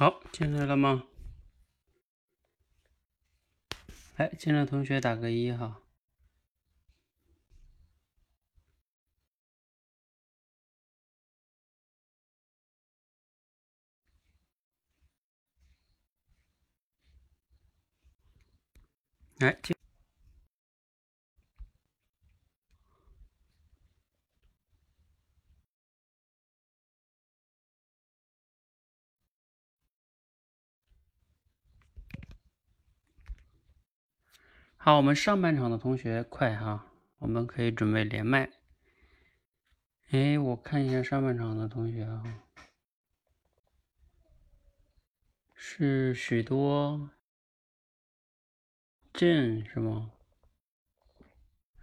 好，进来了吗？哎，进来同学打个一哈。来，进好，我们上半场的同学快哈，我们可以准备连麦。哎，我看一下上半场的同学啊，是许多镇是吗？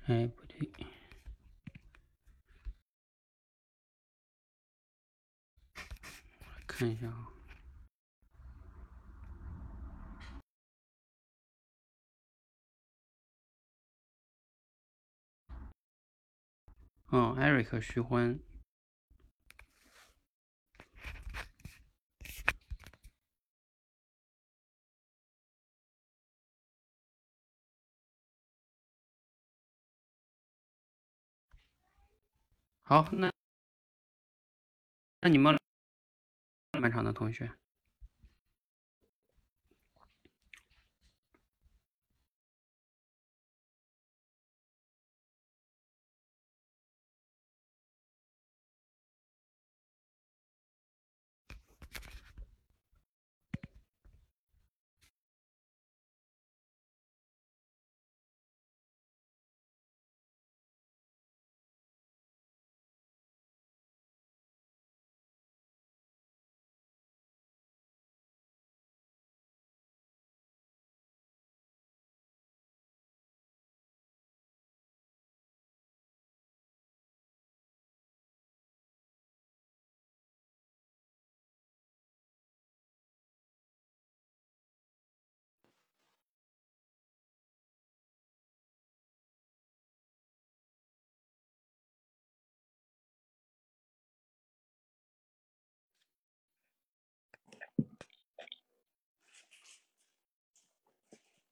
哎，不对，看一下啊。嗯，艾瑞克、徐欢。好，那那你们上半场的同学。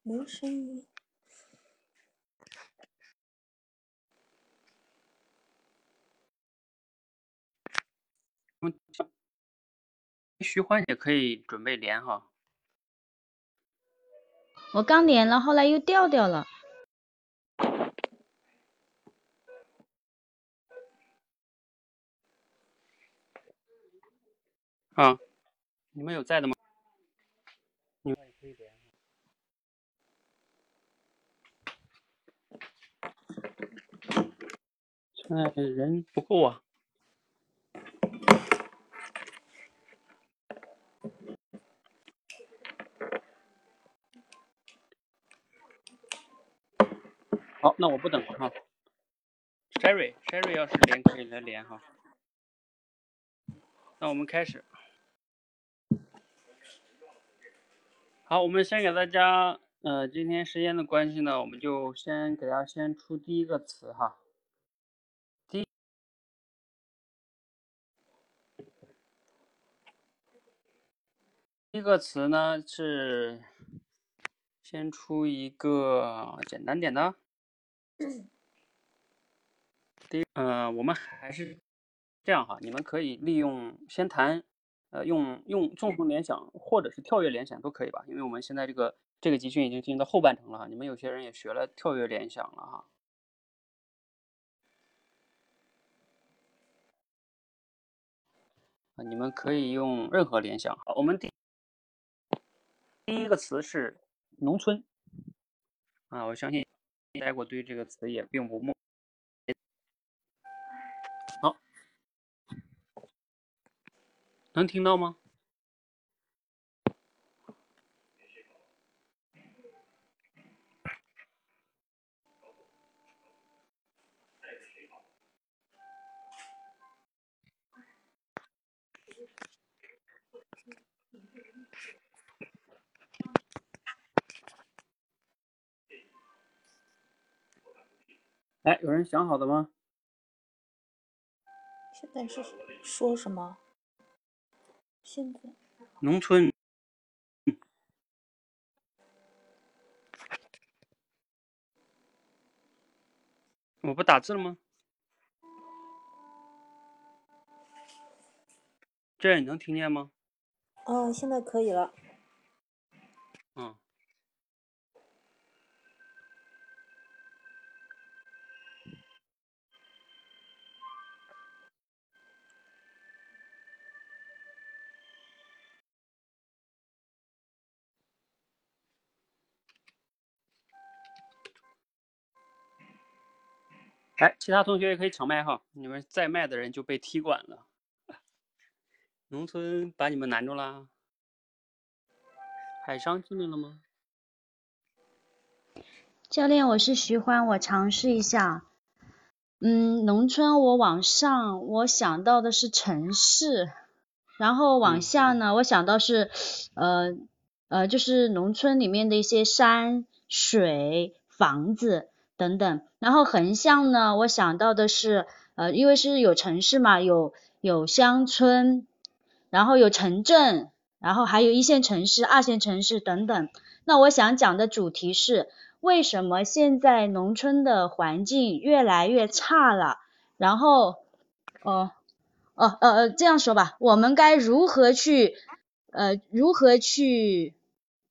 没声音。嗯，徐欢也可以准备连哈。我刚连了，后来又掉掉了。啊，你们有在的吗？你们也可以连。现在人不够啊。好，那我不等了哈。Sherry，Sherry 要是连可以来连哈。那我们开始。好，我们先给大家，呃，今天时间的关系呢，我们就先给大家先出第一个词哈。第一，第第一个词呢是先出一个简单点的。第一，呃，我们还是这样哈，你们可以利用先谈，呃，用用纵横联想或者是跳跃联想都可以吧，因为我们现在这个这个集训已经进行到后半程了哈，你们有些人也学了跳跃联想了哈。啊，你们可以用任何联想。好，我们第第一个词是农村。啊，我相信。待过对这个词也并不陌。好，能听到吗？有人想好的吗？现在是说什么？现在。农村。我不打字了吗？这你能听见吗？哦现在可以了。哎，其他同学也可以抢麦哈，你们在麦的人就被踢馆了。农村把你们难住啦？海商进来了吗？教练，我是徐欢，我尝试一下。嗯，农村我往上，我想到的是城市，然后往下呢，我想到是，呃呃，就是农村里面的一些山水房子。等等，然后横向呢，我想到的是，呃，因为是有城市嘛，有有乡村，然后有城镇，然后还有一线城市、二线城市等等。那我想讲的主题是，为什么现在农村的环境越来越差了？然后，哦，哦，呃呃，这样说吧，我们该如何去，呃，如何去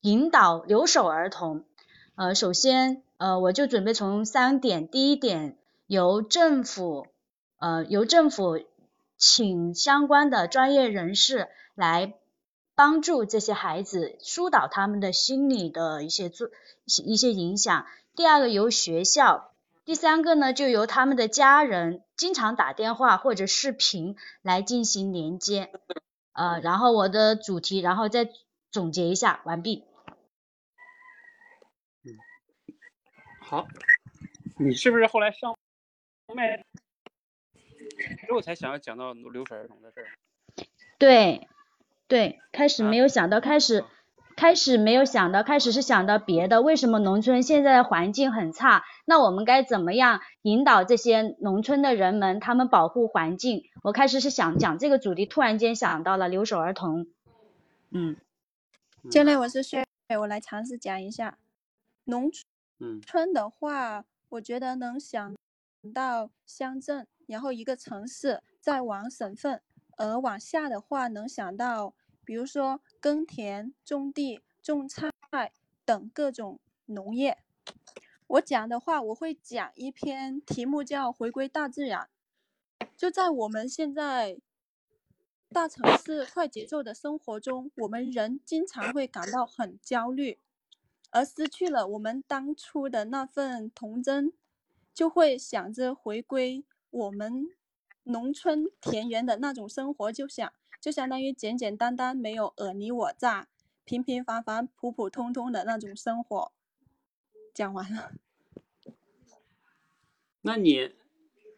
引导留守儿童？呃，首先。呃，我就准备从三点，第一点，由政府，呃，由政府请相关的专业人士来帮助这些孩子疏导他们的心理的一些做一些影响。第二个由学校，第三个呢就由他们的家人经常打电话或者视频来进行连接。呃，然后我的主题，然后再总结一下，完毕。好，你是不是后来上麦之后才想要讲到留守儿童的事儿？对，对，开始没有想到，开始开始没有想到，开始是想到别的。为什么农村现在的环境很差？那我们该怎么样引导这些农村的人们，他们保护环境？我开始是想讲这个主题，突然间想到了留守儿童。嗯，教练，我是薛，我来尝试讲一下农村。村的话，我觉得能想到乡镇，然后一个城市，再往省份，而往下的话，能想到，比如说耕田、种地、种菜等各种农业。我讲的话，我会讲一篇题目叫《回归大自然》。就在我们现在大城市快节奏的生活中，我们人经常会感到很焦虑。而失去了我们当初的那份童真，就会想着回归我们农村田园的那种生活，就想就相当于简简单单没有尔虞我诈、平平凡凡、普普通通的那种生活。讲完了。那你，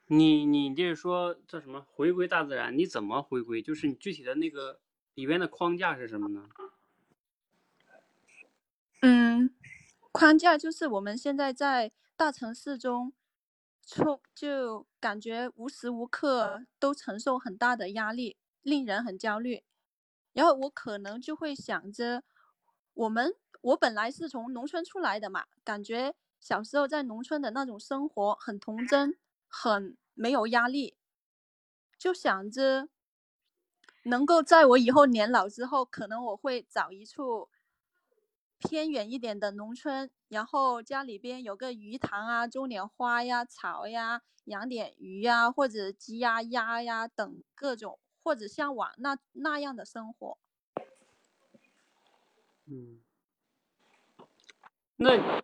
你你就是说叫什么回归大自然？你怎么回归？就是你具体的那个里边的框架是什么呢？嗯，框架就是我们现在在大城市中，就感觉无时无刻都承受很大的压力，令人很焦虑。然后我可能就会想着，我们我本来是从农村出来的嘛，感觉小时候在农村的那种生活很童真，很没有压力，就想着能够在我以后年老之后，可能我会找一处。偏远一点的农村，然后家里边有个鱼塘啊，种点花呀、草呀，养点鱼呀，或者鸡呀、鸭呀等各种，或者向往那那样的生活。嗯，那，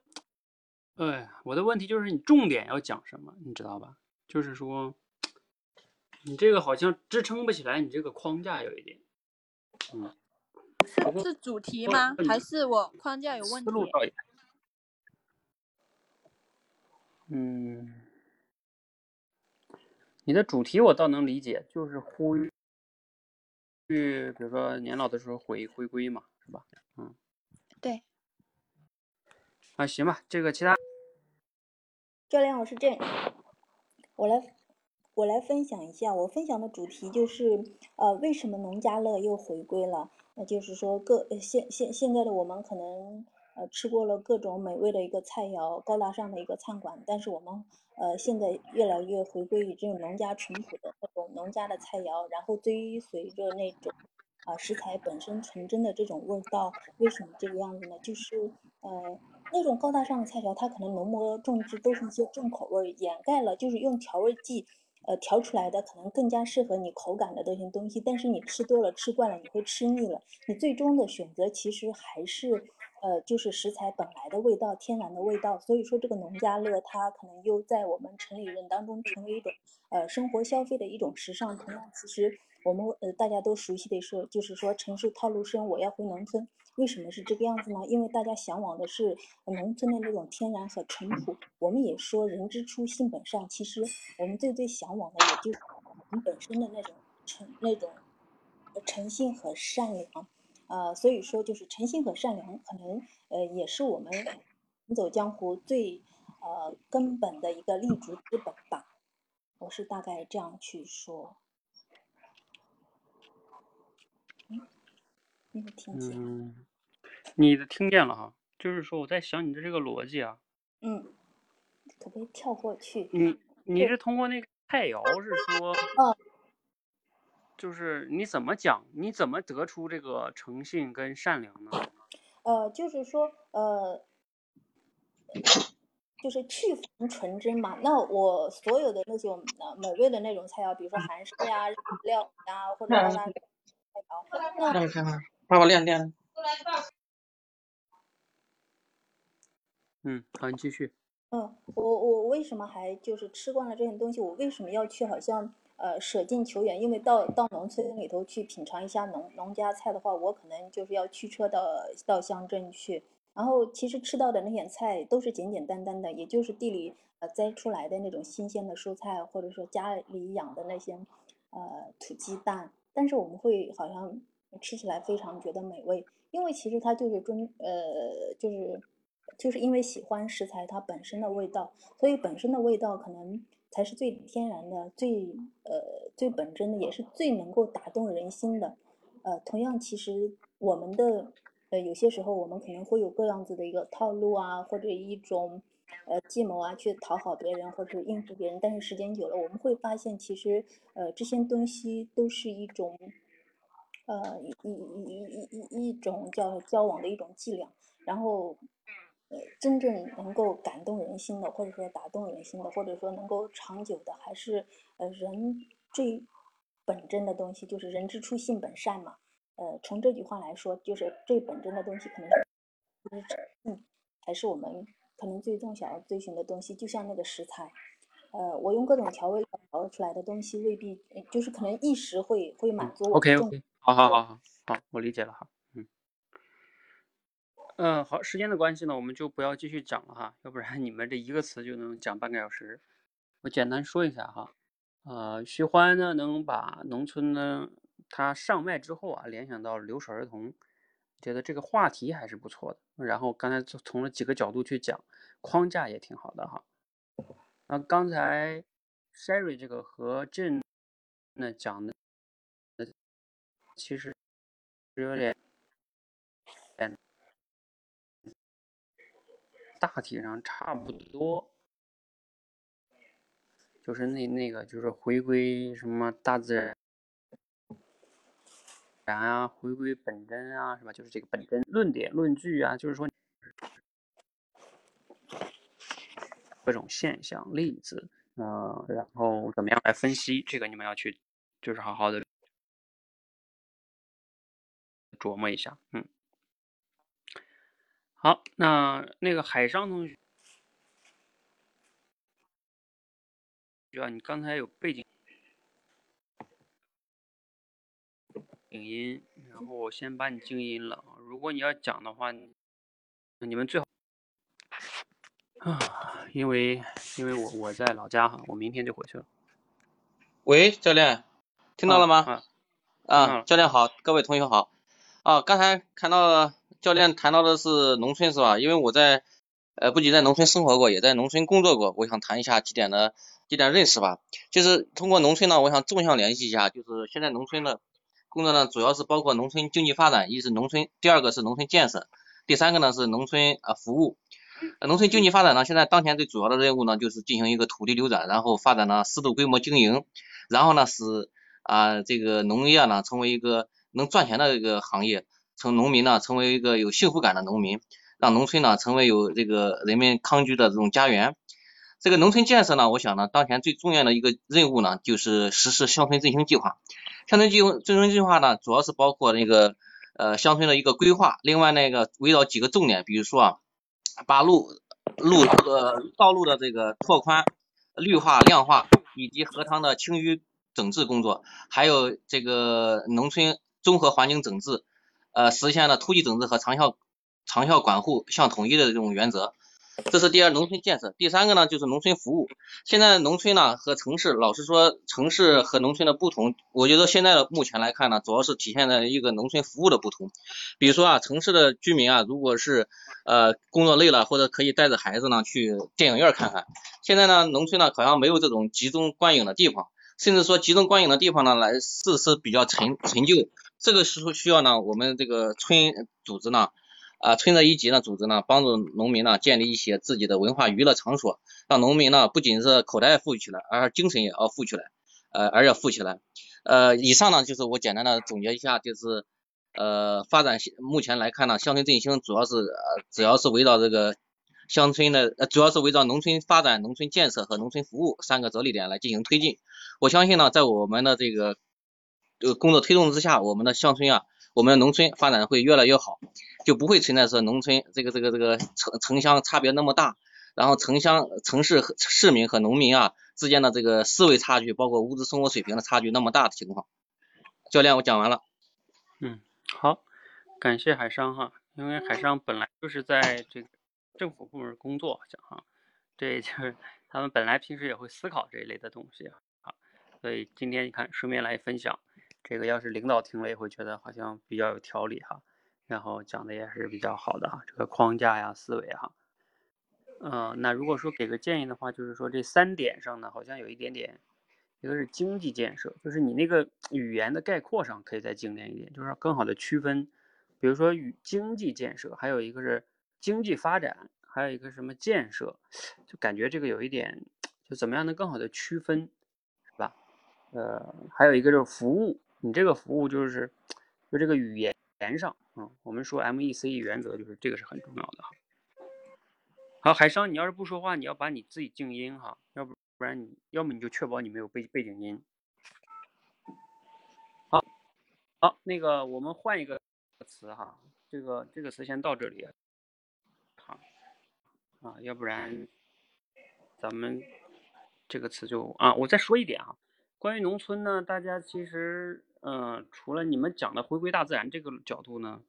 哎，我的问题就是你重点要讲什么，你知道吧？就是说，你这个好像支撑不起来，你这个框架有一点，嗯。是是主题吗？还是我框架有问题？嗯，你的主题我倒能理解，就是呼吁，去比如说年老的时候回回归嘛，是吧？嗯，对。啊，行吧，这个其他教练，我是这，我来我来分享一下，我分享的主题就是呃，为什么农家乐又回归了？那就是说，各现现现在的我们可能呃吃过了各种美味的一个菜肴，高大上的一个餐馆，但是我们呃现在越来越回归于这种农家淳朴的那种农家的菜肴，然后追随着那种啊食材本身纯真的这种味道。为什么这个样子呢？就是呃那种高大上的菜肴，它可能浓墨重质，都是一些重口味，掩盖了就是用调味剂。呃，调出来的可能更加适合你口感的这些东西，但是你吃多了、吃惯了，你会吃腻了。你最终的选择其实还是，呃，就是食材本来的味道、天然的味道。所以说，这个农家乐它可能又在我们城里人当中成为一种，呃，生活消费的一种时尚。同样，其实我们呃大家都熟悉的说，就是说城市套路深，我要回农村。为什么是这个样子呢？因为大家向往的是农村的那种天然和淳朴。我们也说人之初性本善，其实我们最最向往的也就是人本身的那种诚那种诚信和善良。呃，所以说就是诚信和善良，可能呃也是我们行走江湖最呃根本的一个立足之本吧。我是大概这样去说。嗯，你的听见了哈，就是说我在想你的这个逻辑啊。嗯，可不可以跳过去？你你是通过那个菜肴是说？嗯。就是你怎么讲？你怎么得出这个诚信跟善良呢？呃，就是说，呃，就是去凡纯真嘛。那我所有的那种呃美味的那种菜肴，比如说韩式呀、日料呀，或者其他菜肴，那。爸爸练练。嗯，好，你继续。嗯，我我为什么还就是吃惯了这些东西？我为什么要去好像呃舍近求远？因为到到农村里头去品尝一下农农家菜的话，我可能就是要驱车到到乡镇去。然后其实吃到的那些菜都是简简单单的，也就是地里呃摘出来的那种新鲜的蔬菜，或者说家里养的那些呃土鸡蛋。但是我们会好像。吃起来非常觉得美味，因为其实它就是中呃，就是就是因为喜欢食材它本身的味道，所以本身的味道可能才是最天然的、最呃最本真的，也是最能够打动人心的。呃，同样，其实我们的呃有些时候我们可能会有各样子的一个套路啊，或者一种呃计谋啊，去讨好别人或者应付别人，但是时间久了，我们会发现其实呃这些东西都是一种。呃，一一一一一一种叫交往的一种伎俩，然后，呃，真正能够感动人心的，或者说打动人心的，或者说能够长久的，还是呃人最本真的东西，就是人之初性本善嘛。呃，从这句话来说，就是最本真的东西，可能就是嗯，才是我们可能最终想要追寻的东西，就像那个食材。呃，我用各种调味料调出来的东西，未必就是可能一时会会满足我。OK OK，好好好好好，我理解了哈，嗯，嗯，好，时间的关系呢，我们就不要继续讲了哈，要不然你们这一个词就能讲半个小时。我简单说一下哈，呃，徐欢呢能把农村呢他上麦之后啊联想到留守儿童，觉得这个话题还是不错的。然后刚才从了几个角度去讲，框架也挺好的哈。那刚才 Sherry 这个和 Jane 那讲的，其实有点，大体上差不多，就是那那个就是回归什么大自然，啊，回归本真啊，是吧？就是这个本真论点论据啊，就是说。各种现象、例子，嗯，然后怎么样来分析？这个你们要去，就是好好的琢磨一下。嗯，好，那那个海商同学，啊，你刚才有背景静音，然后我先把你静音了。如果你要讲的话，你们最好。啊，因为因为我我在老家哈，我明天就回去了。喂，教练，听到了吗？啊，教练好，各位同学好。啊，刚才看到教练谈到的是农村是吧？因为我在呃不仅在农村生活过，也在农村工作过，我想谈一下几点的几点认识吧。就是通过农村呢，我想纵向联系一下，就是现在农村的工作呢，主要是包括农村经济发展，一是农村，第二个是农村建设。第三个呢是农村啊服务。农村经济发展呢，现在当前最主要的任务呢，就是进行一个土地流转，然后发展呢适度规模经营，然后呢使啊这个农业呢成为一个能赚钱的一个行业，从农民呢成为一个有幸福感的农民，让农村呢成为有这个人民康居的这种家园。这个农村建设呢，我想呢，当前最重要的一个任务呢，就是实施乡村振兴计划。乡村计振兴计划呢，主要是包括那个呃乡村的一个规划，另外那个围绕几个重点，比如说啊。把路路呃道路的这个拓宽、绿化、亮化，以及河塘的清淤整治工作，还有这个农村综合环境整治，呃，实现了突击整治和长效长效管护相统一的这种原则。这是第二，农村建设。第三个呢，就是农村服务。现在农村呢和城市，老实说，城市和农村的不同，我觉得现在的目前来看呢，主要是体现在一个农村服务的不同。比如说啊，城市的居民啊，如果是呃工作累了，或者可以带着孩子呢去电影院看看。现在呢，农村呢好像没有这种集中观影的地方，甚至说集中观影的地方呢，来设施比较陈陈旧。这个时候需要呢，我们这个村组织呢。啊，村的一级呢组织呢，帮助农民呢建立一些自己的文化娱乐场所，让农民呢不仅是口袋富起来，而精神也要富起来，呃，而要富起来。呃，以上呢就是我简单的总结一下，就是呃发展目前来看呢，乡村振兴主要是呃主要是围绕这个乡村的，呃主要是围绕农村发展、农村建设和农村服务三个着力点来进行推进。我相信呢，在我们的这个呃工作推动之下，我们的乡村啊。我们的农村发展会越来越好，就不会存在说农村这个这个这个城城乡差别那么大，然后城乡城市和市民和农民啊之间的这个思维差距，包括物质生活水平的差距那么大的情况。教练，我讲完了。嗯，好，感谢海商哈，因为海商本来就是在这个政府部门工作，讲哈，这就是 他们本来平时也会思考这一类的东西啊，所以今天你看顺便来分享。这个要是领导听了也会觉得好像比较有条理哈，然后讲的也是比较好的哈，这个框架呀思维哈，嗯，那如果说给个建议的话，就是说这三点上呢，好像有一点点，一个是经济建设，就是你那个语言的概括上可以再精炼一点，就是更好的区分，比如说与经济建设，还有一个是经济发展，还有一个什么建设，就感觉这个有一点，就怎么样能更好的区分，是吧？呃，还有一个就是服务。你这个服务就是，就这个语言上，嗯，我们说 M E C E 原则就是这个是很重要的哈。好，海商，你要是不说话，你要把你自己静音哈，要不不然你要么你就确保你没有背背景音。好，好，那个我们换一个词哈，这个这个词先到这里，好，啊，要不然咱们这个词就啊，我再说一点哈，关于农村呢，大家其实。嗯，除了你们讲的回归大自然这个角度呢，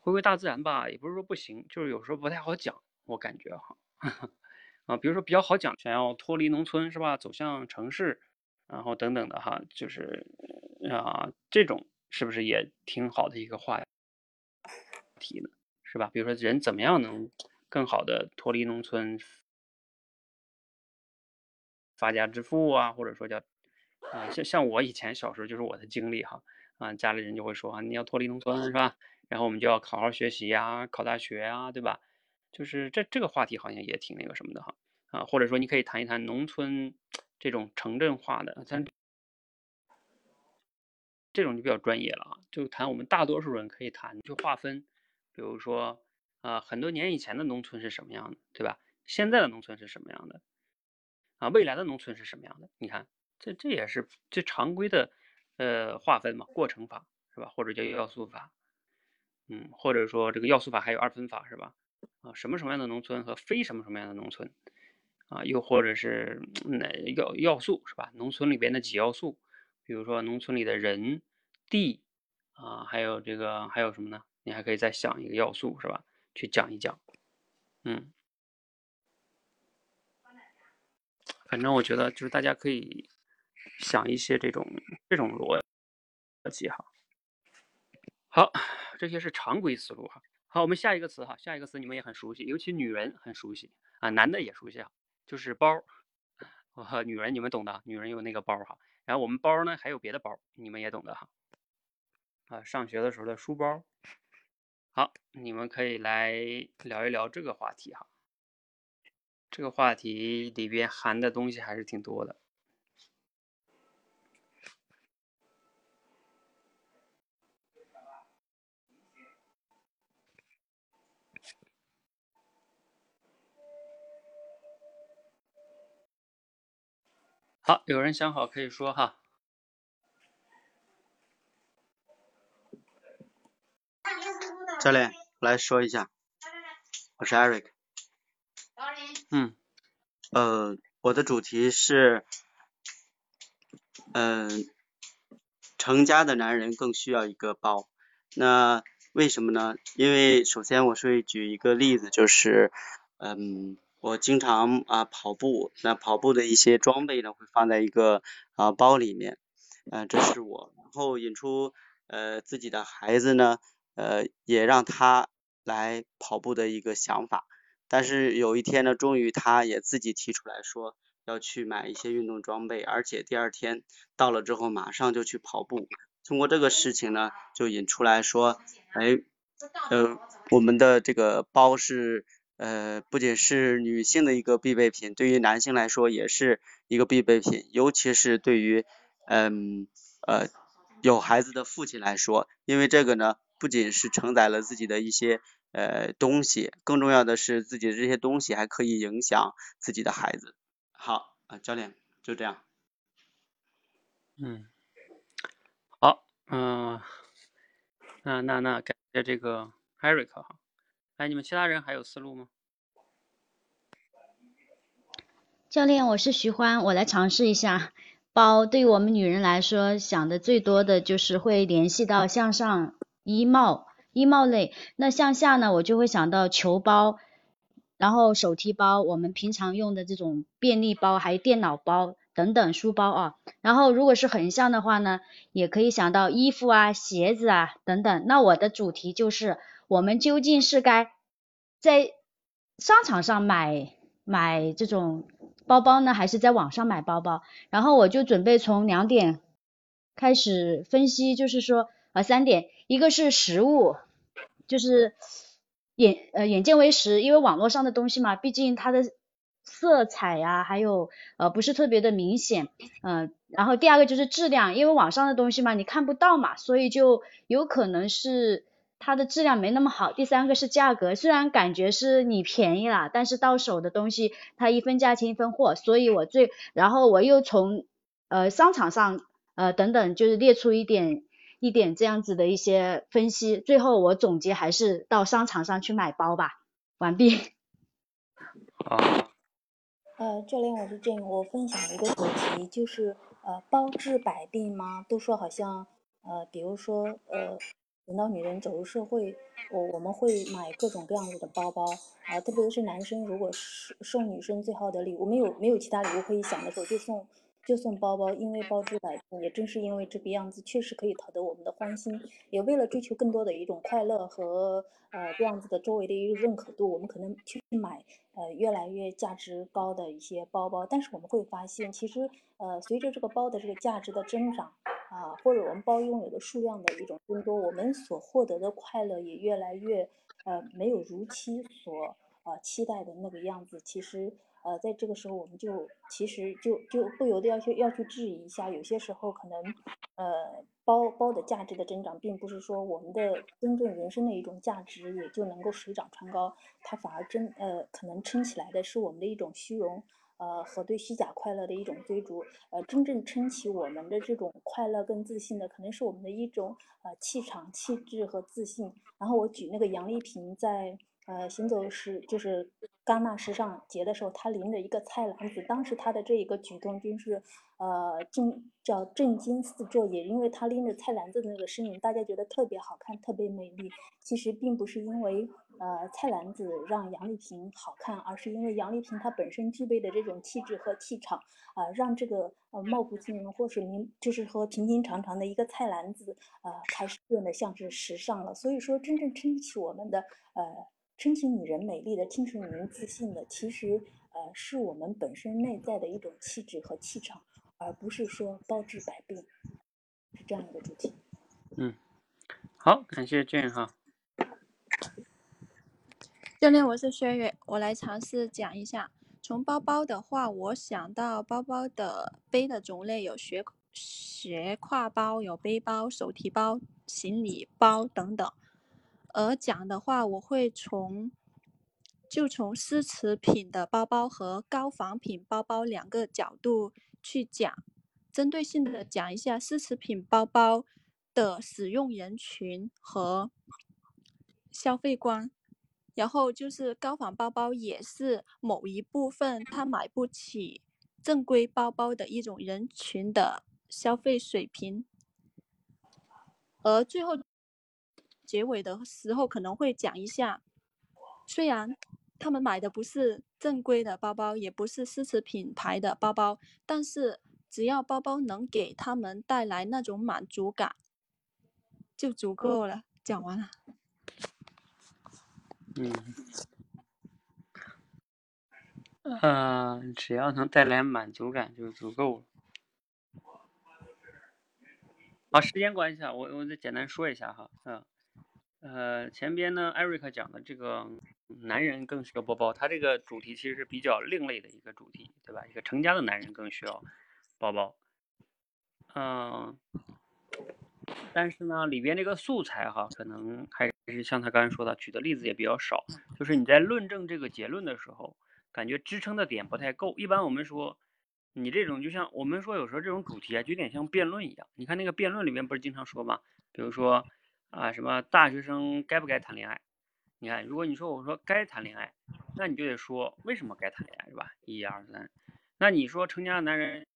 回归大自然吧，也不是说不行，就是有时候不太好讲，我感觉哈，啊，比如说比较好讲，想要脱离农村是吧，走向城市，然后等等的哈，就是啊，这种是不是也挺好的一个话题呢？是吧？比如说人怎么样能更好的脱离农村？发家致富啊，或者说叫啊，像像我以前小时候就是我的经历哈啊，家里人就会说啊，你要脱离农村是吧？然后我们就要好好学习呀，考大学啊，对吧？就是这这个话题好像也挺那个什么的哈啊，或者说你可以谈一谈农村这种城镇化的，咱这种就比较专业了啊，就谈我们大多数人可以谈就划分，比如说啊，很多年以前的农村是什么样的，对吧？现在的农村是什么样的？啊，未来的农村是什么样的？你看，这这也是最常规的，呃，划分嘛，过程法是吧？或者叫要素法，嗯，或者说这个要素法还有二分法是吧？啊，什么什么样的农村和非什么什么样的农村，啊，又或者是哪要要素是吧？农村里边的几要素，比如说农村里的人、地，啊，还有这个还有什么呢？你还可以再想一个要素是吧？去讲一讲，嗯。反正我觉得就是大家可以想一些这种这种逻辑哈。好，这些是常规思路哈。好，我们下一个词哈，下一个词你们也很熟悉，尤其女人很熟悉啊，男的也熟悉啊，就是包。和女人你们懂的，女人有那个包哈。然后我们包呢还有别的包，你们也懂的哈。啊上学的时候的书包。好，你们可以来聊一聊这个话题哈。这个话题里边含的东西还是挺多的。好，有人想好可以说哈。教练，来说一下，我是 Eric。嗯。呃，我的主题是，嗯，成家的男人更需要一个包。那为什么呢？因为首先我会举一个例子，就是，嗯。我经常啊跑步，那跑步的一些装备呢会放在一个啊包里面，嗯，这是我，然后引出呃自己的孩子呢，呃也让他来跑步的一个想法，但是有一天呢，终于他也自己提出来说要去买一些运动装备，而且第二天到了之后马上就去跑步，通过这个事情呢，就引出来说，哎，呃我们的这个包是。呃，不仅是女性的一个必备品，对于男性来说也是一个必备品，尤其是对于嗯呃有孩子的父亲来说，因为这个呢，不仅是承载了自己的一些呃东西，更重要的是自己的这些东西还可以影响自己的孩子。好啊，教练就这样。嗯，好，嗯，那那那感谢这个 Eric 哈。哎，你们其他人还有思路吗？教练，我是徐欢，我来尝试一下。包对于我们女人来说，想的最多的就是会联系到向上衣帽、衣帽类。那向下呢，我就会想到球包，然后手提包，我们平常用的这种便利包，还有电脑包等等书包啊。然后如果是横向的话呢，也可以想到衣服啊、鞋子啊等等。那我的主题就是。我们究竟是该在商场上买买这种包包呢，还是在网上买包包？然后我就准备从两点开始分析，就是说呃三点，一个是实物，就是眼呃眼见为实，因为网络上的东西嘛，毕竟它的色彩呀，还有呃不是特别的明显，嗯，然后第二个就是质量，因为网上的东西嘛，你看不到嘛，所以就有可能是。它的质量没那么好。第三个是价格，虽然感觉是你便宜了，但是到手的东西它一分价钱一分货，所以我最然后我又从呃商场上呃等等就是列出一点一点这样子的一些分析，最后我总结还是到商场上去买包吧。完毕。啊。呃，教练，我是郑，我分享一个主题，就是呃包治百病吗？都说好像呃，比如说呃。等到女人走入社会，我我们会买各种各样子的包包啊，特别是男生，如果是送女生最好的礼物，没有没有其他礼物可以想的时候，就送就送包包，因为包治百病。也正是因为这个样子，确实可以讨得我们的欢心。也为了追求更多的一种快乐和呃这样子的周围的一个认可度，我们可能去买呃越来越价值高的一些包包。但是我们会发现，其实呃随着这个包的这个价值的增长。啊，或者我们包拥有的数量的一种增多，我们所获得的快乐也越来越，呃，没有如期所呃期待的那个样子。其实，呃，在这个时候，我们就其实就就不由得要去要去质疑一下，有些时候可能，呃，包包的价值的增长，并不是说我们的真正人生的一种价值也就能够水涨船高，它反而真呃可能撑起来的是我们的一种虚荣。呃，和对虚假快乐的一种追逐，呃，真正撑起我们的这种快乐跟自信的，可能是我们的一种呃气场、气质和自信。然后我举那个杨丽萍在呃行走时，就是戛纳时尚节的时候，她拎着一个菜篮子，当时她的这一个举动真是。呃，震叫震惊四座，也因为她拎着菜篮子的那个身影，大家觉得特别好看，特别美丽。其实并不是因为呃菜篮子让杨丽萍好看，而是因为杨丽萍她本身具备的这种气质和气场啊，让这个呃貌不惊人或是平就是和平平常常的一个菜篮子呃开始变得像是时尚了。所以说，真正撑起我们的呃撑起女人美丽的，撑起女人自信的，其实呃是我们本身内在的一种气质和气场。而不是说包治百病，是这样一个主题。嗯，好，感谢 Jane 哈。教练，我是薛月，我来尝试讲一下。从包包的话，我想到包包的背的种类有斜斜挎包、有背包、手提包、行李包等等。而讲的话，我会从就从奢侈品的包包和高仿品包包两个角度去讲，针对性的讲一下奢侈品包包的使用人群和消费观。然后就是高仿包包也是某一部分他买不起正规包包的一种人群的消费水平，而最后结尾的时候可能会讲一下，虽然他们买的不是正规的包包，也不是奢侈品牌的包包，但是只要包包能给他们带来那种满足感，就足够了。讲完了。嗯，呃，只要能带来满足感就足够了。好，时间关系啊，我我再简单说一下哈，嗯，呃，前边呢，艾瑞克讲的这个男人更需要包包，他这个主题其实是比较另类的一个主题，对吧？一个成家的男人更需要包包，嗯。但是呢，里边这个素材哈，可能还是像他刚才说的，举的例子也比较少。就是你在论证这个结论的时候，感觉支撑的点不太够。一般我们说，你这种就像我们说有时候这种主题啊，就有点像辩论一样。你看那个辩论里面不是经常说吗？比如说啊，什么大学生该不该谈恋爱？你看，如果你说我说该谈恋爱，那你就得说为什么该谈恋爱，是吧？一二三。那你说成家的男人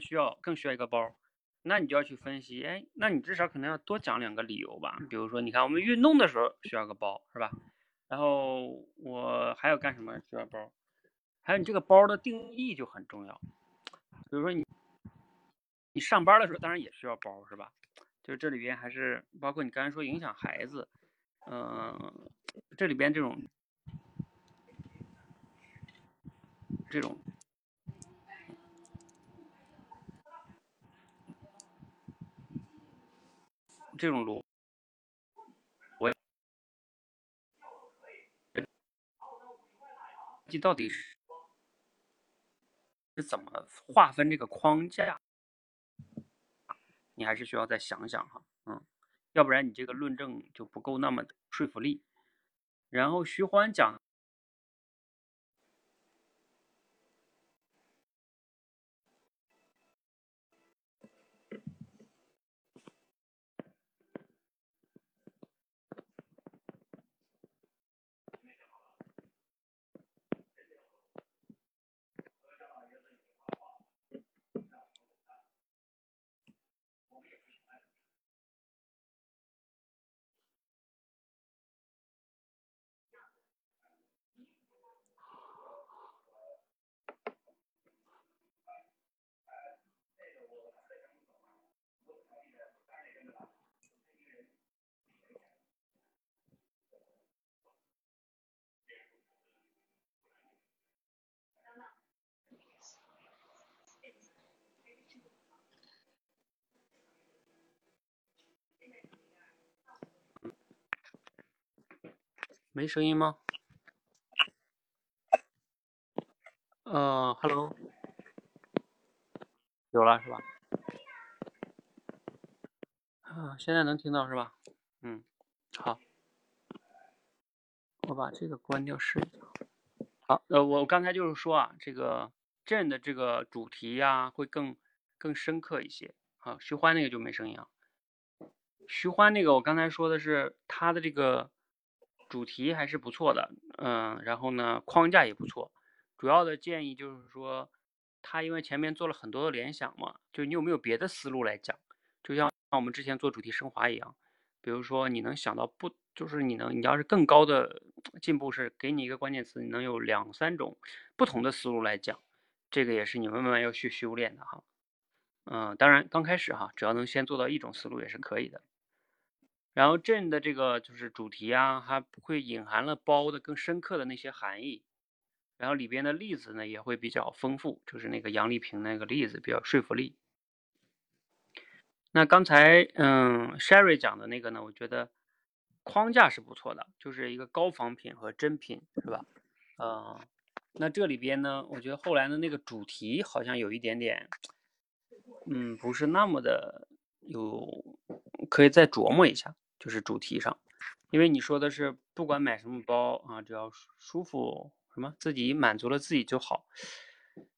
需要更需要一个包？那你就要去分析，哎，那你至少可能要多讲两个理由吧。比如说，你看我们运动的时候需要个包，是吧？然后我还要干什么需要包？还有你这个包的定义就很重要。比如说你你上班的时候当然也需要包，是吧？就是这里边还是包括你刚才说影响孩子，嗯，这里边这种这种。这种逻，我这到底是是怎么划分这个框架？你还是需要再想想哈，嗯，要不然你这个论证就不够那么的说服力。然后徐欢讲。没声音吗？呃，Hello，有了是吧？啊，现在能听到是吧？嗯，好，我把这个关掉试一下。好，呃，我刚才就是说啊，这个朕的这个主题呀，会更更深刻一些。好，徐欢那个就没声音啊。徐欢那个，我刚才说的是他的这个。主题还是不错的，嗯，然后呢，框架也不错。主要的建议就是说，他因为前面做了很多的联想嘛，就你有没有别的思路来讲？就像像我们之前做主题升华一样，比如说你能想到不，就是你能，你要是更高的进步是给你一个关键词，你能有两三种不同的思路来讲，这个也是你们慢慢要去修炼的哈。嗯，当然刚开始哈，只要能先做到一种思路也是可以的。然后朕的这个就是主题啊，还会隐含了包的更深刻的那些含义，然后里边的例子呢也会比较丰富，就是那个杨丽萍那个例子比较说服力。那刚才嗯，Sherry 讲的那个呢，我觉得框架是不错的，就是一个高仿品和真品，是吧？嗯，那这里边呢，我觉得后来的那个主题好像有一点点，嗯，不是那么的有，可以再琢磨一下，就是主题上，因为你说的是不管买什么包啊，只要舒服，什么自己满足了自己就好，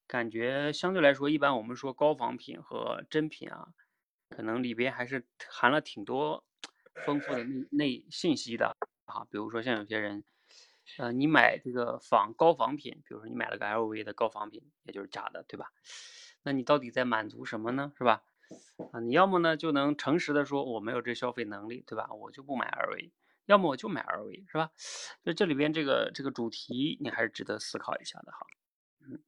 感觉相对来说，一般我们说高仿品和真品啊，可能里边还是含了挺多。丰富的内内信息的啊，比如说像有些人，呃，你买这个仿高仿品，比如说你买了个 LV 的高仿品，也就是假的，对吧？那你到底在满足什么呢？是吧？啊，你要么呢就能诚实的说我没有这消费能力，对吧？我就不买 LV，要么我就买 LV，是吧？就这里边这个这个主题，你还是值得思考一下的哈。嗯，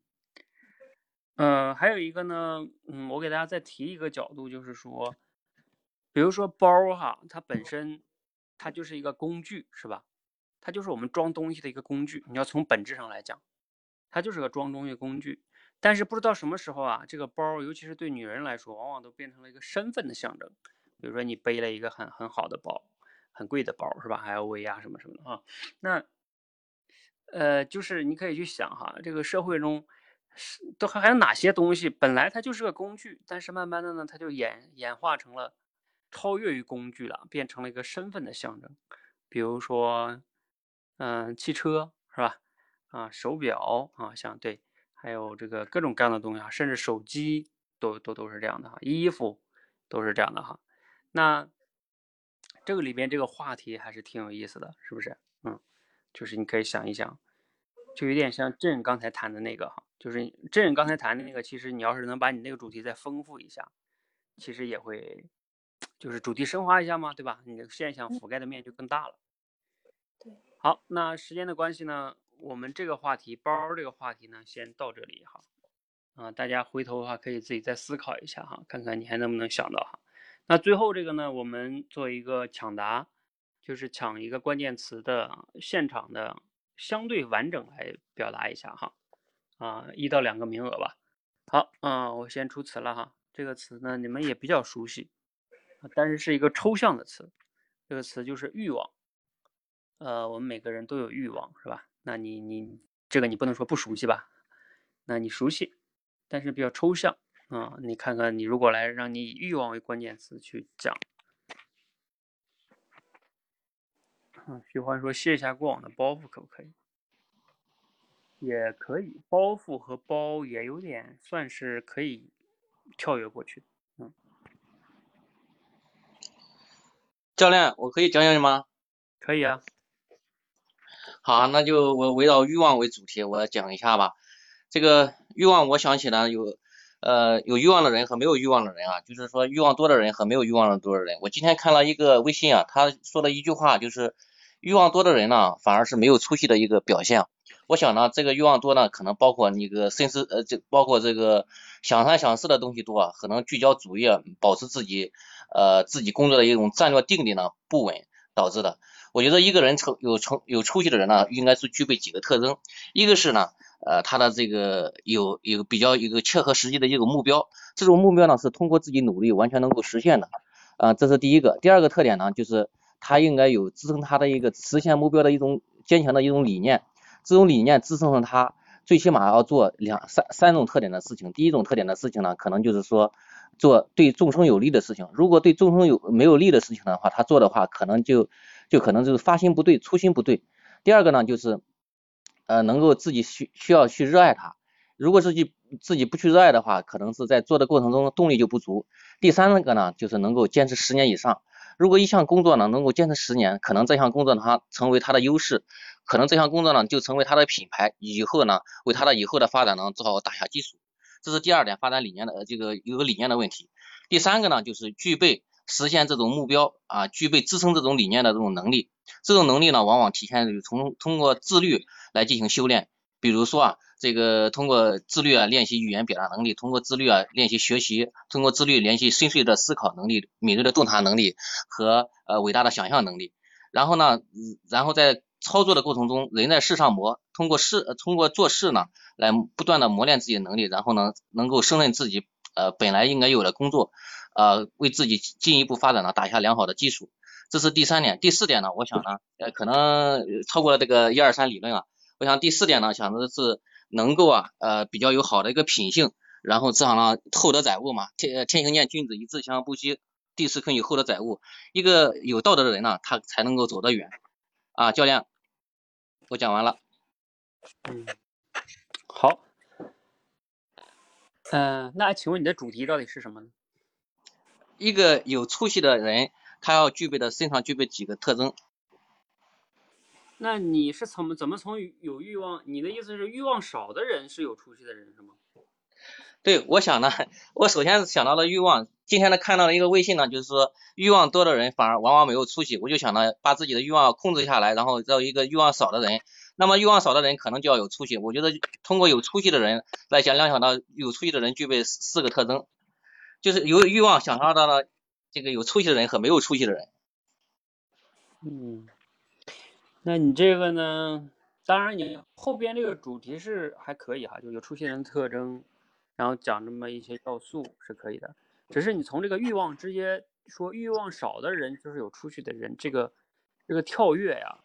呃，还有一个呢，嗯，我给大家再提一个角度，就是说。比如说包哈，它本身它就是一个工具，是吧？它就是我们装东西的一个工具。你要从本质上来讲，它就是个装东西工具。但是不知道什么时候啊，这个包，尤其是对女人来说，往往都变成了一个身份的象征。比如说你背了一个很很好的包，很贵的包，是吧？LV 啊什么什么的啊。那呃，就是你可以去想哈，这个社会中是都还还有哪些东西，本来它就是个工具，但是慢慢的呢，它就演演化成了。超越于工具了，变成了一个身份的象征。比如说，嗯，汽车是吧？啊，手表啊，像对，还有这个各种各样的东西啊，甚至手机都都都是这样的哈。衣服都是这样的哈。那这个里边这个话题还是挺有意思的，是不是？嗯，就是你可以想一想，就有点像朕刚才谈的那个哈，就是朕刚才谈的那个，其实你要是能把你那个主题再丰富一下，其实也会。就是主题升华一下嘛，对吧？你的现象覆盖的面就更大了。对，好，那时间的关系呢，我们这个话题包这个话题呢，先到这里哈。啊，大家回头的话可以自己再思考一下哈，看看你还能不能想到哈。那最后这个呢，我们做一个抢答，就是抢一个关键词的现场的相对完整来表达一下哈。啊，一到两个名额吧。好，啊，我先出词了哈。这个词呢，你们也比较熟悉。但是是一个抽象的词，这个词就是欲望。呃，我们每个人都有欲望，是吧？那你你这个你不能说不熟悉吧？那你熟悉，但是比较抽象啊。你看看，你如果来让你以欲望为关键词去讲，嗯，喜欢说卸下过往的包袱，可不可以？也可以，包袱和包也有点算是可以跳跃过去嗯。教练，我可以讲讲你吗？可以啊。好，那就我围绕欲望为主题，我来讲一下吧。这个欲望，我想起呢有呃有欲望的人和没有欲望的人啊，就是说欲望多的人和没有欲望的多的人。我今天看了一个微信啊，他说了一句话，就是欲望多的人呢，反而是没有出息的一个表现。我想呢，这个欲望多呢，可能包括那个深思呃，这包括这个想三想四的东西多啊，可能聚焦主业，保持自己。呃，自己工作的一种战略定力呢不稳导致的。我觉得一个人成有成有出息的人呢，应该是具备几个特征。一个是呢，呃，他的这个有有比较一个切合实际的一个目标，这种目标呢是通过自己努力完全能够实现的。啊，这是第一个。第二个特点呢，就是他应该有支撑他的一个实现目标的一种坚强的一种理念。这种理念支撑着他，最起码要做两三三种特点的事情。第一种特点的事情呢，可能就是说。做对众生有利的事情，如果对众生有没有利的事情的话，他做的话可能就就可能就是发心不对，初心不对。第二个呢，就是呃能够自己需需要去热爱它，如果自己自己不去热爱的话，可能是在做的过程中动力就不足。第三个呢，就是能够坚持十年以上。如果一项工作呢能够坚持十年，可能这项工作呢成为它的优势，可能这项工作呢就成为它的品牌，以后呢为它的以后的发展呢做好打下基础。这是第二点发展理念的这个有个理念的问题。第三个呢，就是具备实现这种目标啊，具备支撑这种理念的这种能力。这种能力呢，往往体现于从通过自律来进行修炼。比如说啊，这个通过自律啊练习语言表达能力，通过自律啊练习学习，通过自律练习深邃的思考能力、敏锐的洞察能力和呃伟大的想象能力。然后呢，然后在操作的过程中，人在事上磨，通过事，通过做事呢，来不断的磨练自己的能力，然后呢，能够胜任自己呃本来应该有的工作，呃，为自己进一步发展呢打下良好的基础。这是第三点。第四点呢，我想呢，呃，可能超过了这个一二三理论啊。我想第四点呢，想的是能够啊，呃，比较有好的一个品性，然后这样呢，厚德载物嘛，天天行健，君子以自强不息。第四坑有厚德载物，一个有道德的人呢，他才能够走得远啊。教练，我讲完了。嗯，好。嗯，那请问你的主题到底是什么呢？一个有出息的人，他要具备的身上具备几个特征？那你是从怎么从有欲望？你的意思是欲望少的人是有出息的人是吗？对，我想呢，我首先想到了欲望。今天呢看到了一个微信呢，就是说欲望多的人反而往往没有出息。我就想呢，把自己的欲望控制下来，然后让一个欲望少的人。那么欲望少的人可能就要有出息。我觉得通过有出息的人来想，联想到有出息的人具备四个特征，就是有欲望想象到了这个有出息的人和没有出息的人。嗯，那你这个呢？当然，你后边这个主题是还可以哈，就有出息人的特征，然后讲这么一些要素是可以的。只是你从这个欲望直接说欲望少的人就是有出息的人，这个这个跳跃呀。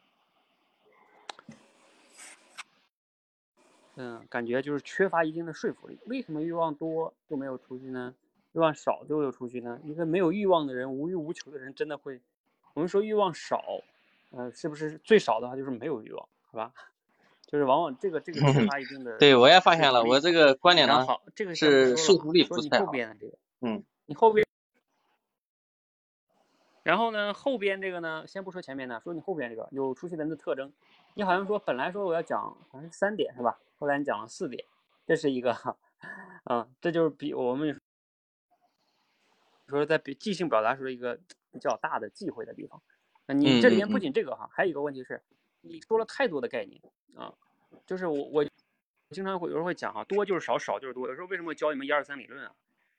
嗯，感觉就是缺乏一定的说服力。为什么欲望多就没有出息呢？欲望少就有出去呢？一个没有欲望的人，无欲无求的人，真的会？我们说欲望少，呃，是不是最少的话就是没有欲望，好吧？就是往往这个这个缺 乏一定的。对，我也发现了，我这个观点呢，好，这个是说服力不太好。后边的这个，嗯，你后边，然后呢，后边这个呢，先不说前面的，说你后边这个有出息人的特征。你好像说本来说我要讲好像是三点是吧？后来你讲了四点，这是一个，嗯，这就是比我们说在比即兴表达时候一个比较大的忌讳的地方。那你这里面不仅这个哈，还有一个问题是，你说了太多的概念啊，就是我我经常会有时候会讲哈，多就是少，少就是多。有时候为什么教你们一二三理论啊？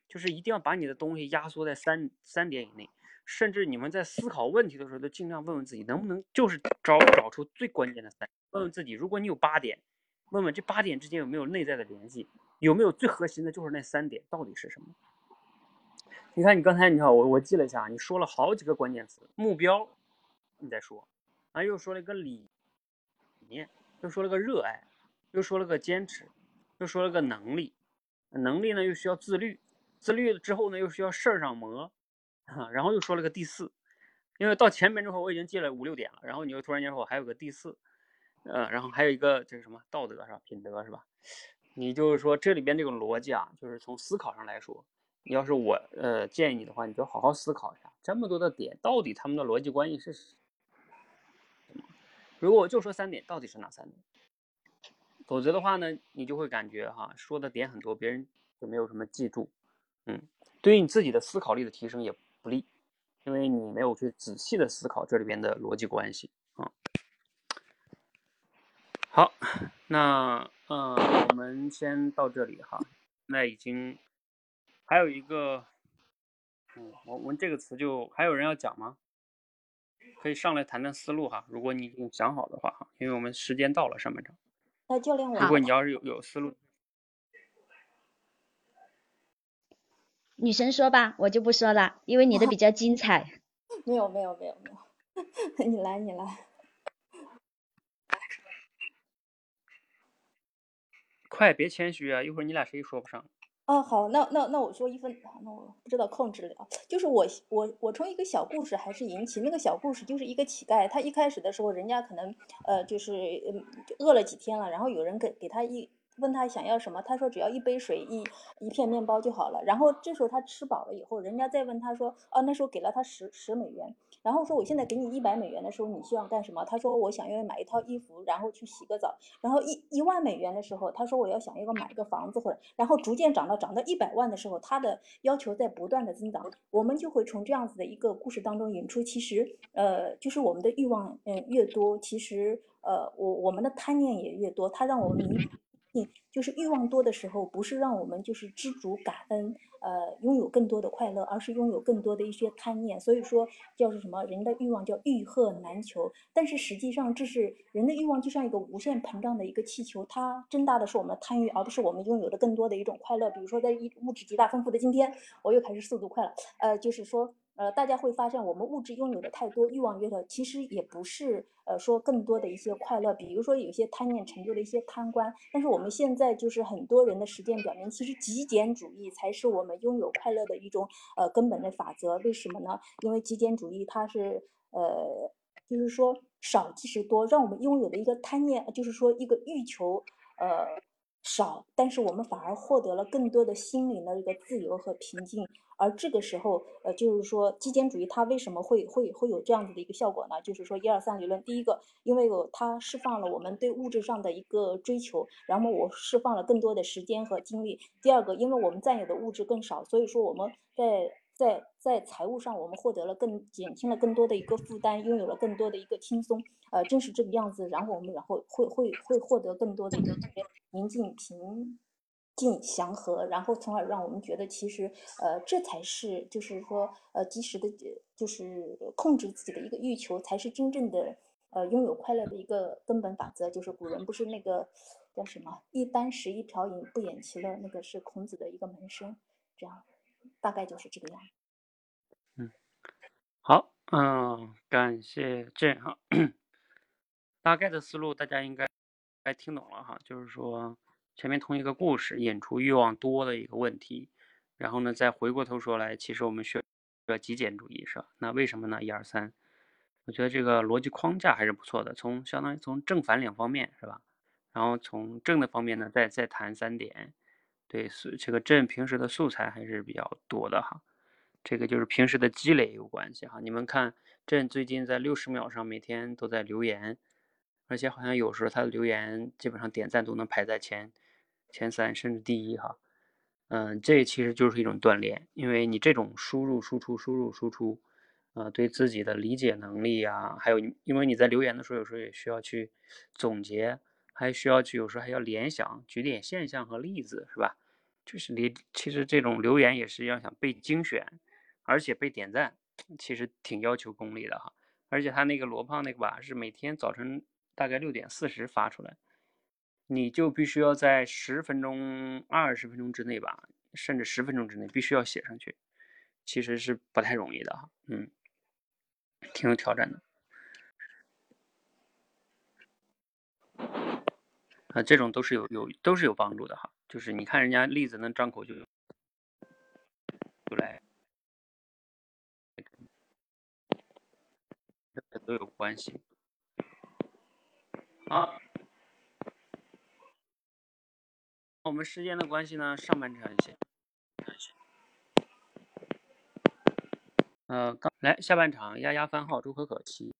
就是一定要把你的东西压缩在三三点以内。甚至你们在思考问题的时候，都尽量问问自己，能不能就是找找出最关键的三？问问自己，如果你有八点。问问这八点之间有没有内在的联系？有没有最核心的，就是那三点到底是什么？你看，你刚才你看我我记了一下，你说了好几个关键词，目标，你再说，啊，又说了一个理念，又说了个热爱，又说了个坚持，又说了个能力，能力呢又需要自律，自律了之后呢又需要事儿上磨，啊，然后又说了个第四，因为到前面之后我已经记了五六点了，然后你又突然间说我还有个第四。呃，然后还有一个这是什么道德是吧？品德是吧？你就是说这里边这个逻辑啊，就是从思考上来说，要是我呃建议你的话，你就好好思考一下，这么多的点到底他们的逻辑关系是什么？如果我就说三点，到底是哪三点？否则的话呢，你就会感觉哈，说的点很多，别人就没有什么记住，嗯，对于你自己的思考力的提升也不利，因为你没有去仔细的思考这里边的逻辑关系啊。好，那嗯，我们先到这里哈。那已经还有一个，嗯，我们这个词就还有人要讲吗？可以上来谈谈思路哈。如果你已经想好的话哈，因为我们时间到了，上半场。那教练，如果你要是有有思路，女神说吧，我就不说了，因为你的比较精彩。没有没有没有没有，你来你来。快，别谦虚啊！一会儿你俩谁也说不上？哦，好，那那那我说一分，那我不知道控制了。就是我我我从一个小故事还是引起，那个小故事就是一个乞丐，他一开始的时候，人家可能呃就是饿了几天了，然后有人给给他一。问他想要什么，他说只要一杯水一一片面包就好了。然后这时候他吃饱了以后，人家再问他说，哦，那时候给了他十十美元，然后说我现在给你一百美元的时候，你希望干什么？他说我想要买一套衣服，然后去洗个澡。然后一一万美元的时候，他说我要想要买一个房子或者，然后逐渐涨到涨到一百万的时候，他的要求在不断的增长。我们就会从这样子的一个故事当中引出，其实呃，就是我们的欲望嗯越多，其实呃我我们的贪念也越多，它让我们迷。就是欲望多的时候，不是让我们就是知足感恩，呃，拥有更多的快乐，而是拥有更多的一些贪念。所以说，叫是什么？人的欲望叫欲壑难求。但是实际上，这是人的欲望就像一个无限膨胀的一个气球，它增大的是我们的贪欲，而不是我们拥有的更多的一种快乐。比如说，在一物质极大丰富的今天，我又开始速度快了。呃，就是说，呃，大家会发现我们物质拥有的太多，欲望越多，其实也不是呃说更多的一些快乐，比如说有些贪念成就的一些贪官，但是我们现在就是很多人的实践表明，其实极简主义才是我们拥有快乐的一种呃根本的法则。为什么呢？因为极简主义它是呃就是说少即是多，让我们拥有的一个贪念，就是说一个欲求呃。少，但是我们反而获得了更多的心灵的一个自由和平静。而这个时候，呃，就是说极简主义它为什么会会会有这样子的一个效果呢？就是说一二三理论，第一个，因为有它释放了我们对物质上的一个追求，然后我释放了更多的时间和精力。第二个，因为我们占有的物质更少，所以说我们在。在在财务上，我们获得了更减轻了更多的一个负担，拥有了更多的一个轻松，呃，正是这个样子。然后我们然后会会会获得更多的一个宁静、平静、祥和，然后从而让我们觉得，其实呃，这才是就是说呃，及时的，就是控制自己的一个欲求，才是真正的呃拥有快乐的一个根本法则。就是古人不是那个叫什么“一箪食，一瓢饮，不厌其乐”，那个是孔子的一个门生，这样。大概就是这个样。子，好，嗯，感谢朕哈，大概的思路大家应该该听懂了哈，就是说前面同一个故事引出欲望多的一个问题，然后呢再回过头说来，其实我们需要极简主义是吧？那为什么呢？一二三，我觉得这个逻辑框架还是不错的，从相当于从正反两方面是吧？然后从正的方面呢，再再谈三点。对，是这个朕平时的素材还是比较多的哈，这个就是平时的积累有关系哈。你们看，朕最近在六十秒上每天都在留言，而且好像有时候他的留言基本上点赞都能排在前前三甚至第一哈。嗯，这其实就是一种锻炼，因为你这种输入输出输入输出，呃，对自己的理解能力呀，还有因为你在留言的时候有时候也需要去总结，还需要去有时候还要联想，举点现象和例子是吧？就是你其实这种留言也是要想被精选，而且被点赞，其实挺要求功力的哈。而且他那个罗胖那个吧，是每天早晨大概六点四十发出来，你就必须要在十分钟、二十分钟之内吧，甚至十分钟之内必须要写上去，其实是不太容易的哈。嗯，挺有挑战的。啊，这种都是有有都是有帮助的哈。就是你看人家例子能张口就就来，这都有关系。好，我们时间的关系呢，上半场先，呃，刚来下半场，丫丫番号，周可可七。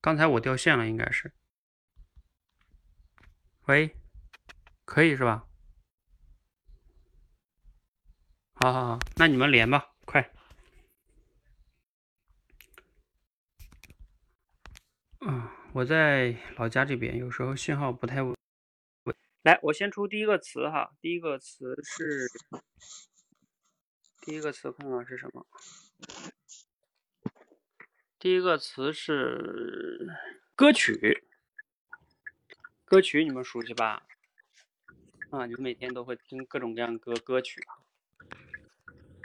刚才我掉线了，应该是。喂，可以是吧？好好好，那你们连吧，快。嗯，我在老家这边，有时候信号不太稳。来，我先出第一个词哈，第一个词是，第一个词看看是什么？第一个词是歌曲，歌曲你们熟悉吧？啊，你们每天都会听各种各样歌歌曲。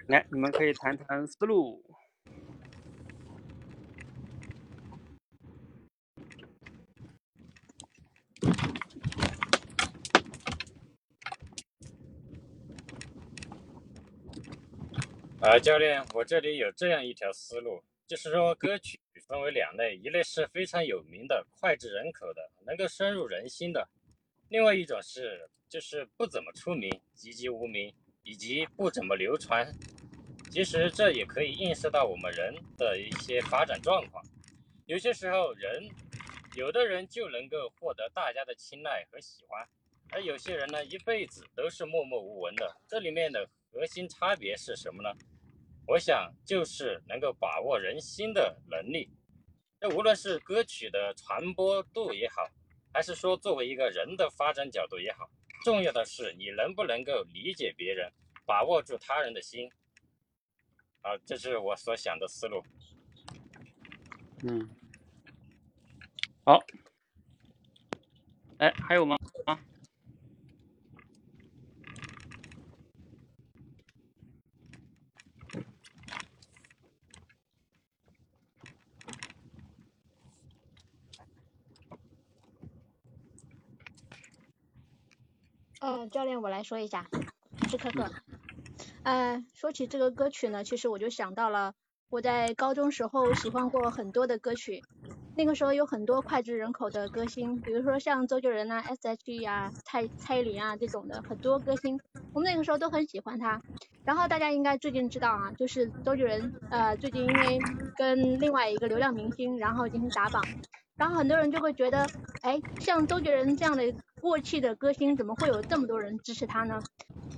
来，你们可以谈谈思路。啊，教练，我这里有这样一条思路，就是说歌曲分为两类，一类是非常有名的、脍炙人口的、能够深入人心的；另外一种是就是不怎么出名、籍籍无名以及不怎么流传。其实这也可以映射到我们人的一些发展状况。有些时候，人有的人就能够获得大家的青睐和喜欢，而有些人呢，一辈子都是默默无闻的。这里面的核心差别是什么呢？我想，就是能够把握人心的能力。那无论是歌曲的传播度也好，还是说作为一个人的发展角度也好，重要的是你能不能够理解别人，把握住他人的心。啊，这是我所想的思路。嗯，好。哎，还有吗？啊？嗯，教练，我来说一下，是可可。呃，说起这个歌曲呢，其实我就想到了我在高中时候喜欢过很多的歌曲，那个时候有很多脍炙人口的歌星，比如说像周杰伦啊、S.H.E 啊、蔡蔡依林啊这种的很多歌星，我们那个时候都很喜欢他。然后大家应该最近知道啊，就是周杰伦呃最近因为跟另外一个流量明星然后进行打榜，然后很多人就会觉得，哎，像周杰伦这样的。过气的歌星怎么会有这么多人支持他呢？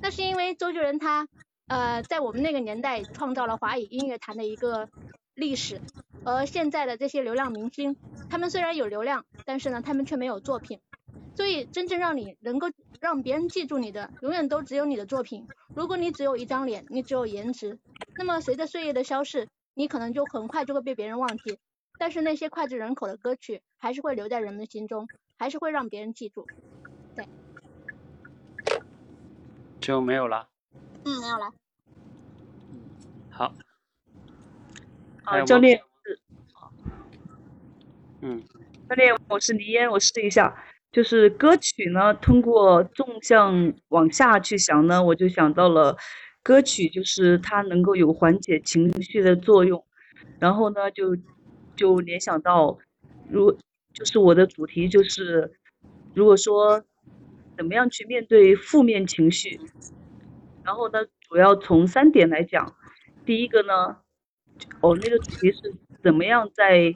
那是因为周杰伦他呃在我们那个年代创造了华语音乐坛的一个历史，而现在的这些流量明星，他们虽然有流量，但是呢他们却没有作品，所以真正让你能够让别人记住你的，永远都只有你的作品。如果你只有一张脸，你只有颜值，那么随着岁月的消逝，你可能就很快就会被别人忘记。但是那些脍炙人口的歌曲还是会留在人们心中，还是会让别人记住。对就没有了。嗯，没有了。好。好，教练。嗯。教练，我是黎烟，我试一下。就是歌曲呢，通过纵向往下去想呢，我就想到了歌曲，就是它能够有缓解情绪的作用。然后呢，就就联想到，如就是我的主题就是，如果说。怎么样去面对负面情绪？然后呢，主要从三点来讲。第一个呢，哦，那个主题是怎么样在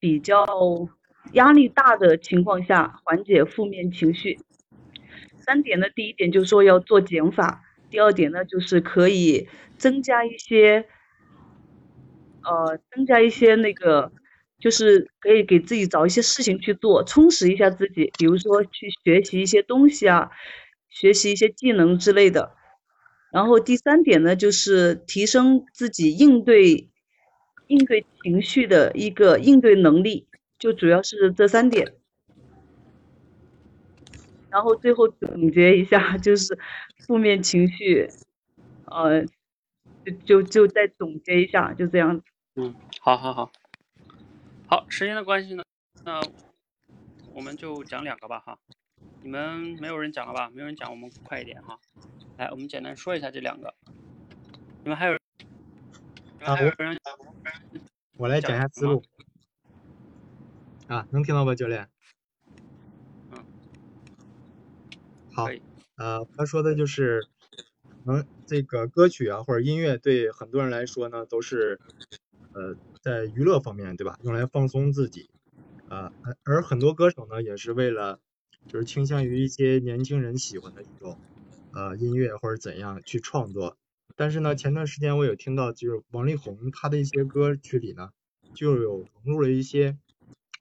比较压力大的情况下缓解负面情绪。三点呢，第一点就是说要做减法，第二点呢就是可以增加一些，呃，增加一些那个。就是可以给自己找一些事情去做，充实一下自己，比如说去学习一些东西啊，学习一些技能之类的。然后第三点呢，就是提升自己应对应对情绪的一个应对能力，就主要是这三点。然后最后总结一下，就是负面情绪，呃，就就就再总结一下，就这样。嗯，好好好。好，时间的关系呢，那我们就讲两个吧哈。你们没有人讲了吧？没有人讲，我们快一点哈。来，我们简单说一下这两个。你们还有？啊，我我来讲一下思路。啊，能听到吧，教练？嗯。好。呃，他说的就是，能这个歌曲啊或者音乐对很多人来说呢都是，呃。在娱乐方面，对吧？用来放松自己，啊，而很多歌手呢，也是为了就是倾向于一些年轻人喜欢的一种呃音乐或者怎样去创作。但是呢，前段时间我有听到，就是王力宏他的一些歌曲里呢，就有融入了一些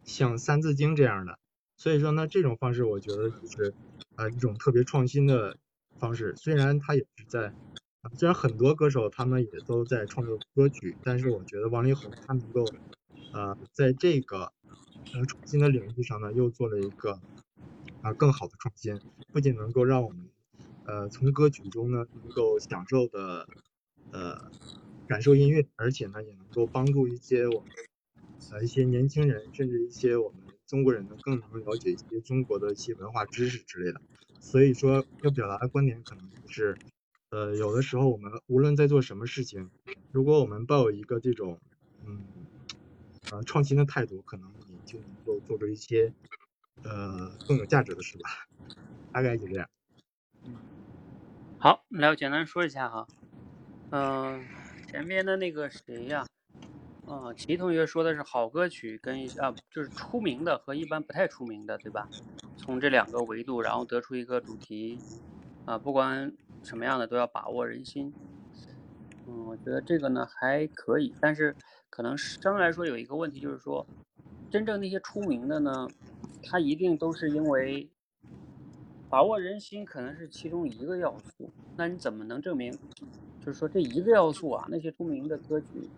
像《三字经》这样的。所以说呢，这种方式我觉得就是啊一种特别创新的方式。虽然他也是在，虽然很多歌手他们也都在创作歌曲，但是我觉得王力宏他能够呃在这个呃创新的领域上呢，又做了一个啊更好的创新，不仅能够让我们呃从歌曲中呢能够享受的呃感受音乐，而且呢也能够帮助一些我们呃一些年轻人，甚至一些我们中国人呢更能了解一些中国的一些文化知识之类的。所以说要表达的观点可能就是呃有的时候我们无论在做什么事情，如果我们抱有一个这种嗯。呃，创新的态度，可能你就能够做出一些呃更有价值的事吧，大概就这样。好，来我简单说一下哈，嗯，前面的那个谁呀，啊，齐同学说的是好歌曲跟一啊就是出名的和一般不太出名的，对吧？从这两个维度，然后得出一个主题，啊，不管什么样的都要把握人心。嗯，我觉得这个呢还可以，但是。可能相对来说有一个问题，就是说，真正那些出名的呢，他一定都是因为把握人心，可能是其中一个要素。那你怎么能证明，就是说这一个要素啊，那些出名的歌曲，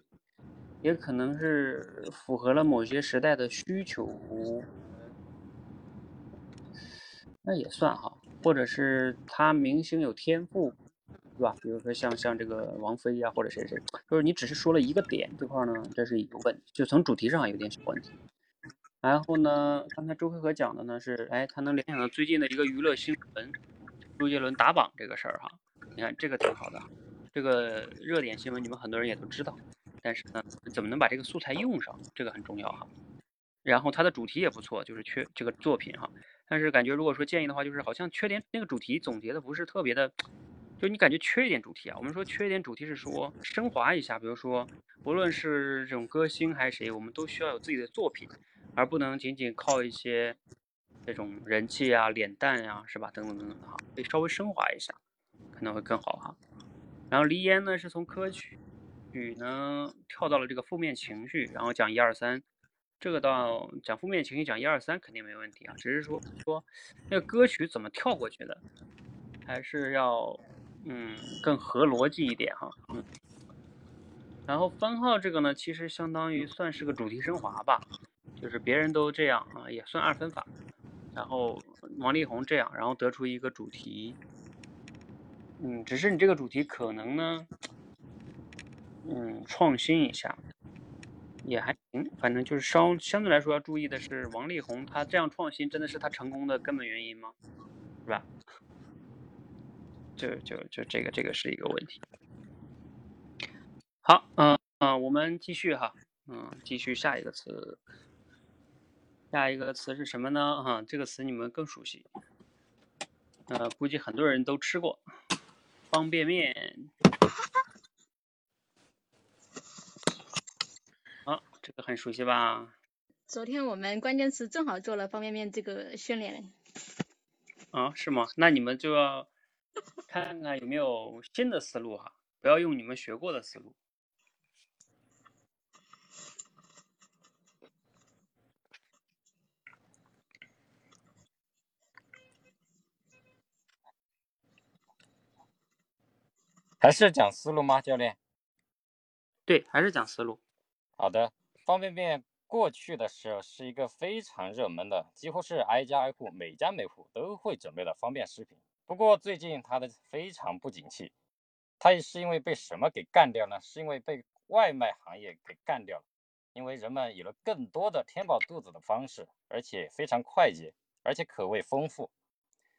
也可能是符合了某些时代的需求，那也算哈，或者是他明星有天赋。对吧？比如说像像这个王菲呀，或者谁谁，就是你只是说了一个点这块呢，这是一个问题，就从主题上有点小问题。然后呢，刚才周黑河讲的呢是，哎，他能联想到最近的一个娱乐新闻，周杰伦打榜这个事儿哈。你看这个挺好的，这个热点新闻你们很多人也都知道，但是呢，怎么能把这个素材用上，这个很重要哈。然后它的主题也不错，就是缺这个作品哈。但是感觉如果说建议的话，就是好像缺点那个主题总结的不是特别的。就你感觉缺一点主题啊？我们说缺一点主题是说升华一下，比如说，不论是这种歌星还是谁，我们都需要有自己的作品，而不能仅仅靠一些这种人气啊、脸蛋呀，是吧？等等等等的哈，可以稍微升华一下，可能会更好哈。然后黎烟呢是从歌曲曲呢跳到了这个负面情绪，然后讲一二三，这个到讲负面情绪讲一二三肯定没问题啊，只是说说那个歌曲怎么跳过去的，还是要。嗯，更合逻辑一点哈，嗯，然后番号这个呢，其实相当于算是个主题升华吧，就是别人都这样啊，也算二分法，然后王力宏这样，然后得出一个主题，嗯，只是你这个主题可能呢，嗯，创新一下也还行，反正就是稍相对来说要注意的是，王力宏他这样创新真的是他成功的根本原因吗？是吧？就就就这个这个是一个问题。好，嗯嗯，我们继续哈，嗯，继续下一个词。下一个词是什么呢？哈，这个词你们更熟悉，呃，估计很多人都吃过，方便面。好，这个很熟悉吧？昨天我们关键词正好做了方便面这个训练。啊，是吗？那你们就要。看看有没有新的思路哈，不要用你们学过的思路。还是讲思路吗，教练？对，还是讲思路。好的，方便面过去的时候是一个非常热门的，几乎是挨家挨户、每家每户都会准备的方便食品。不过最近它的非常不景气，它也是因为被什么给干掉呢？是因为被外卖行业给干掉了。因为人们有了更多的填饱肚子的方式，而且非常快捷，而且口味丰富，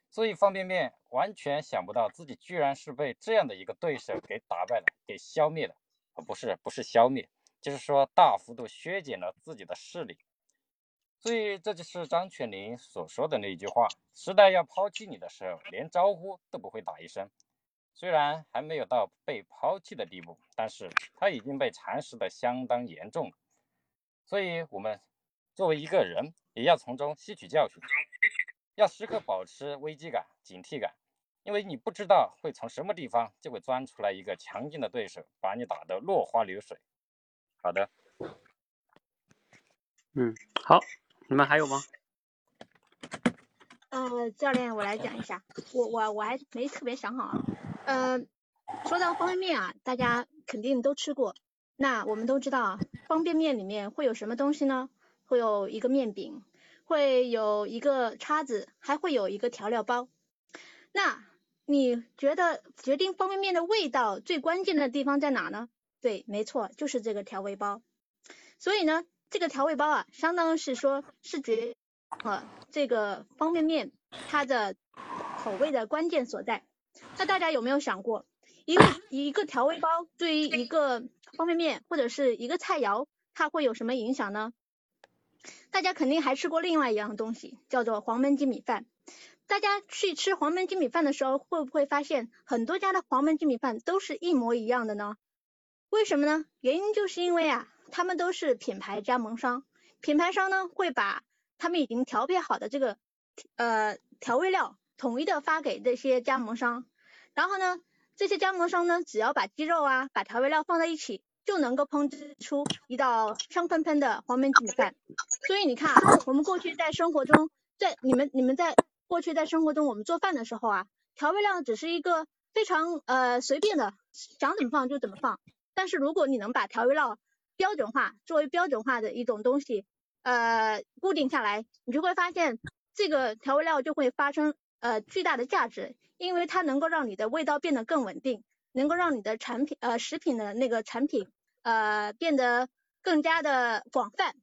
所以方便面完全想不到自己居然是被这样的一个对手给打败了，给消灭了。啊，不是，不是消灭，就是说大幅度削减了自己的势力。所以这就是张泉灵所说的那句话：时代要抛弃你的时候，连招呼都不会打一声。虽然还没有到被抛弃的地步，但是他已经被蚕食的相当严重。所以，我们作为一个人，也要从中吸取教训，要时刻保持危机感、警惕感，因为你不知道会从什么地方就会钻出来一个强劲的对手，把你打得落花流水。好的，嗯，好，你们还有吗？呃，教练，我来讲一下，我我我还没特别想好啊。呃，说到方便面啊，大家肯定都吃过。那我们都知道啊，方便面里面会有什么东西呢？会有一个面饼，会有一个叉子，还会有一个调料包。那你觉得决定方便面的味道最关键的地方在哪呢？对，没错，就是这个调味包。所以呢，这个调味包啊，相当是说是决呃这个方便面它的口味的关键所在。那大家有没有想过，一个一个调味包对于一个方便面或者是一个菜肴，它会有什么影响呢？大家肯定还吃过另外一样东西，叫做黄焖鸡米饭。大家去吃黄焖鸡米饭的时候，会不会发现很多家的黄焖鸡米饭都是一模一样的呢？为什么呢？原因就是因为啊，他们都是品牌加盟商，品牌商呢会把他们已经调配好的这个呃调味料统一的发给这些加盟商，然后呢，这些加盟商呢只要把鸡肉啊，把调味料放在一起，就能够烹制出一道香喷喷的黄焖鸡米饭。所以你看啊，我们过去在生活中，在你们你们在过去在生活中我们做饭的时候啊，调味料只是一个非常呃随便的，想怎么放就怎么放。但是如果你能把调味料标准化，作为标准化的一种东西，呃，固定下来，你就会发现这个调味料就会发生呃巨大的价值，因为它能够让你的味道变得更稳定，能够让你的产品呃食品的那个产品呃变得更加的广泛。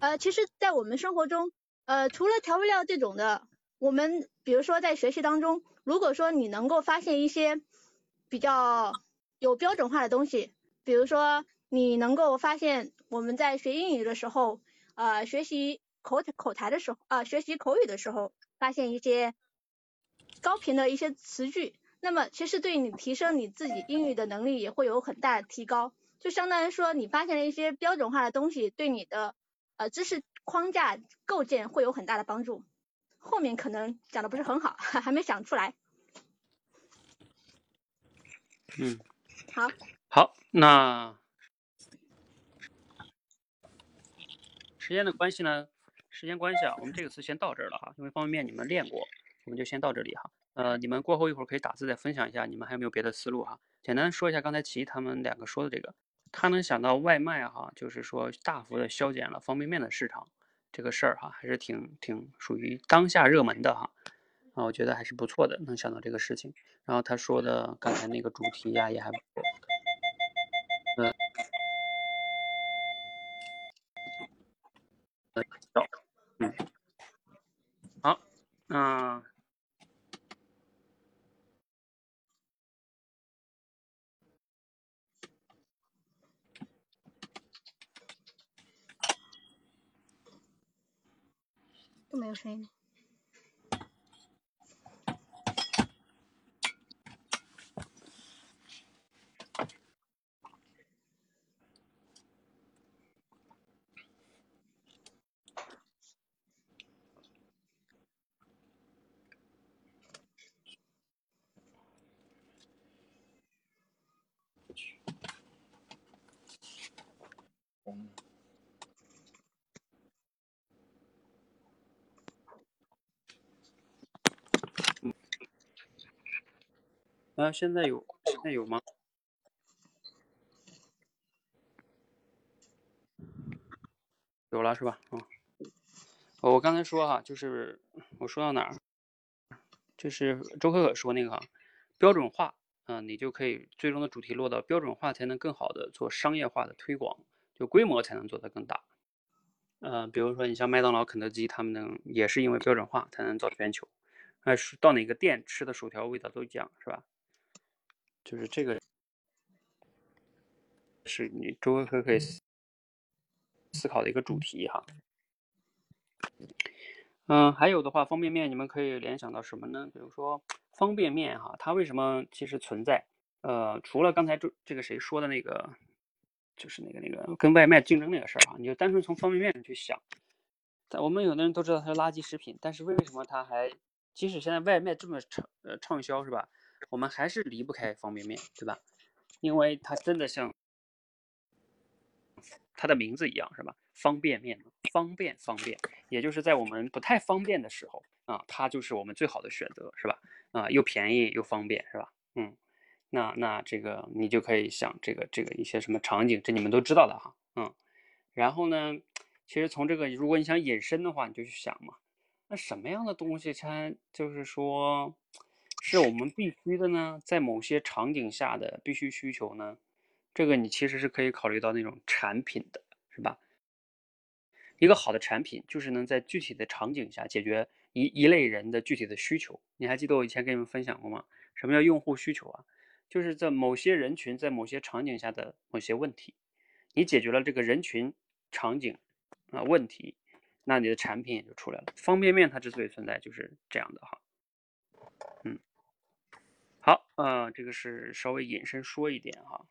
呃，其实，在我们生活中，呃，除了调味料这种的，我们比如说在学习当中，如果说你能够发现一些比较有标准化的东西，比如说你能够发现我们在学英语的时候，呃，学习口口才的时候，啊，学习口语的时候，发现一些高频的一些词句，那么其实对你提升你自己英语的能力也会有很大的提高，就相当于说你发现了一些标准化的东西，对你的呃知识框架构建会有很大的帮助。后面可能讲的不是很好，还没想出来。嗯。好，好，那时间的关系呢？时间关系啊，我们这个词先到这儿了哈，因为方便面你们练过，我们就先到这里哈。呃，你们过后一会儿可以打字再分享一下，你们还有没有别的思路哈？简单说一下刚才齐他们两个说的这个，他能想到外卖哈，就是说大幅的削减了方便面的市场这个事儿哈，还是挺挺属于当下热门的哈。啊，我觉得还是不错的，能想到这个事情。然后他说的刚才那个主题呀，也还不错。嗯，好，那都没有声音。啊，现在有，现在有吗？有了是吧？嗯，我刚才说哈，就是我说到哪儿？就是周可可说那个哈，标准化，嗯，你就可以最终的主题落到标准化，才能更好的做商业化的推广，就规模才能做得更大。嗯，比如说你像麦当劳、肯德基，他们能也是因为标准化才能造全球。那是，到哪个店吃的薯条味道都一样，是吧？就是这个，是你周围可可以思考的一个主题哈。嗯，还有的话，方便面你们可以联想到什么呢？比如说方便面哈，它为什么其实存在？呃，除了刚才这这个谁说的那个，就是那个那个跟外卖竞争那个事儿哈，你就单纯从方便面上去想，我们有的人都知道它是垃圾食品，但是为什么它还，即使现在外卖这么畅呃畅销是吧？我们还是离不开方便面，对吧？因为它真的像它的名字一样是吧？方便面，方便方便，也就是在我们不太方便的时候啊，它就是我们最好的选择是吧？啊，又便宜又方便是吧？嗯，那那这个你就可以想这个这个一些什么场景，这你们都知道的哈，嗯，然后呢？其实从这个，如果你想引申的话，你就去想嘛，那什么样的东西它就是说是我们必须的呢？在某些场景下的必须需求呢？这个你其实是可以考虑到那种产品的，是吧？一个好的产品就是能在具体的场景下解决一一类人的具体的需求。你还记得我以前跟你们分享过吗？什么叫用户需求啊？就是在某些人群在某些场景下的某些问题，你解决了这个人群场景。啊，问题，那你的产品也就出来了。方便面它之所以存在，就是这样的哈。嗯，好，呃，这个是稍微引申说一点哈，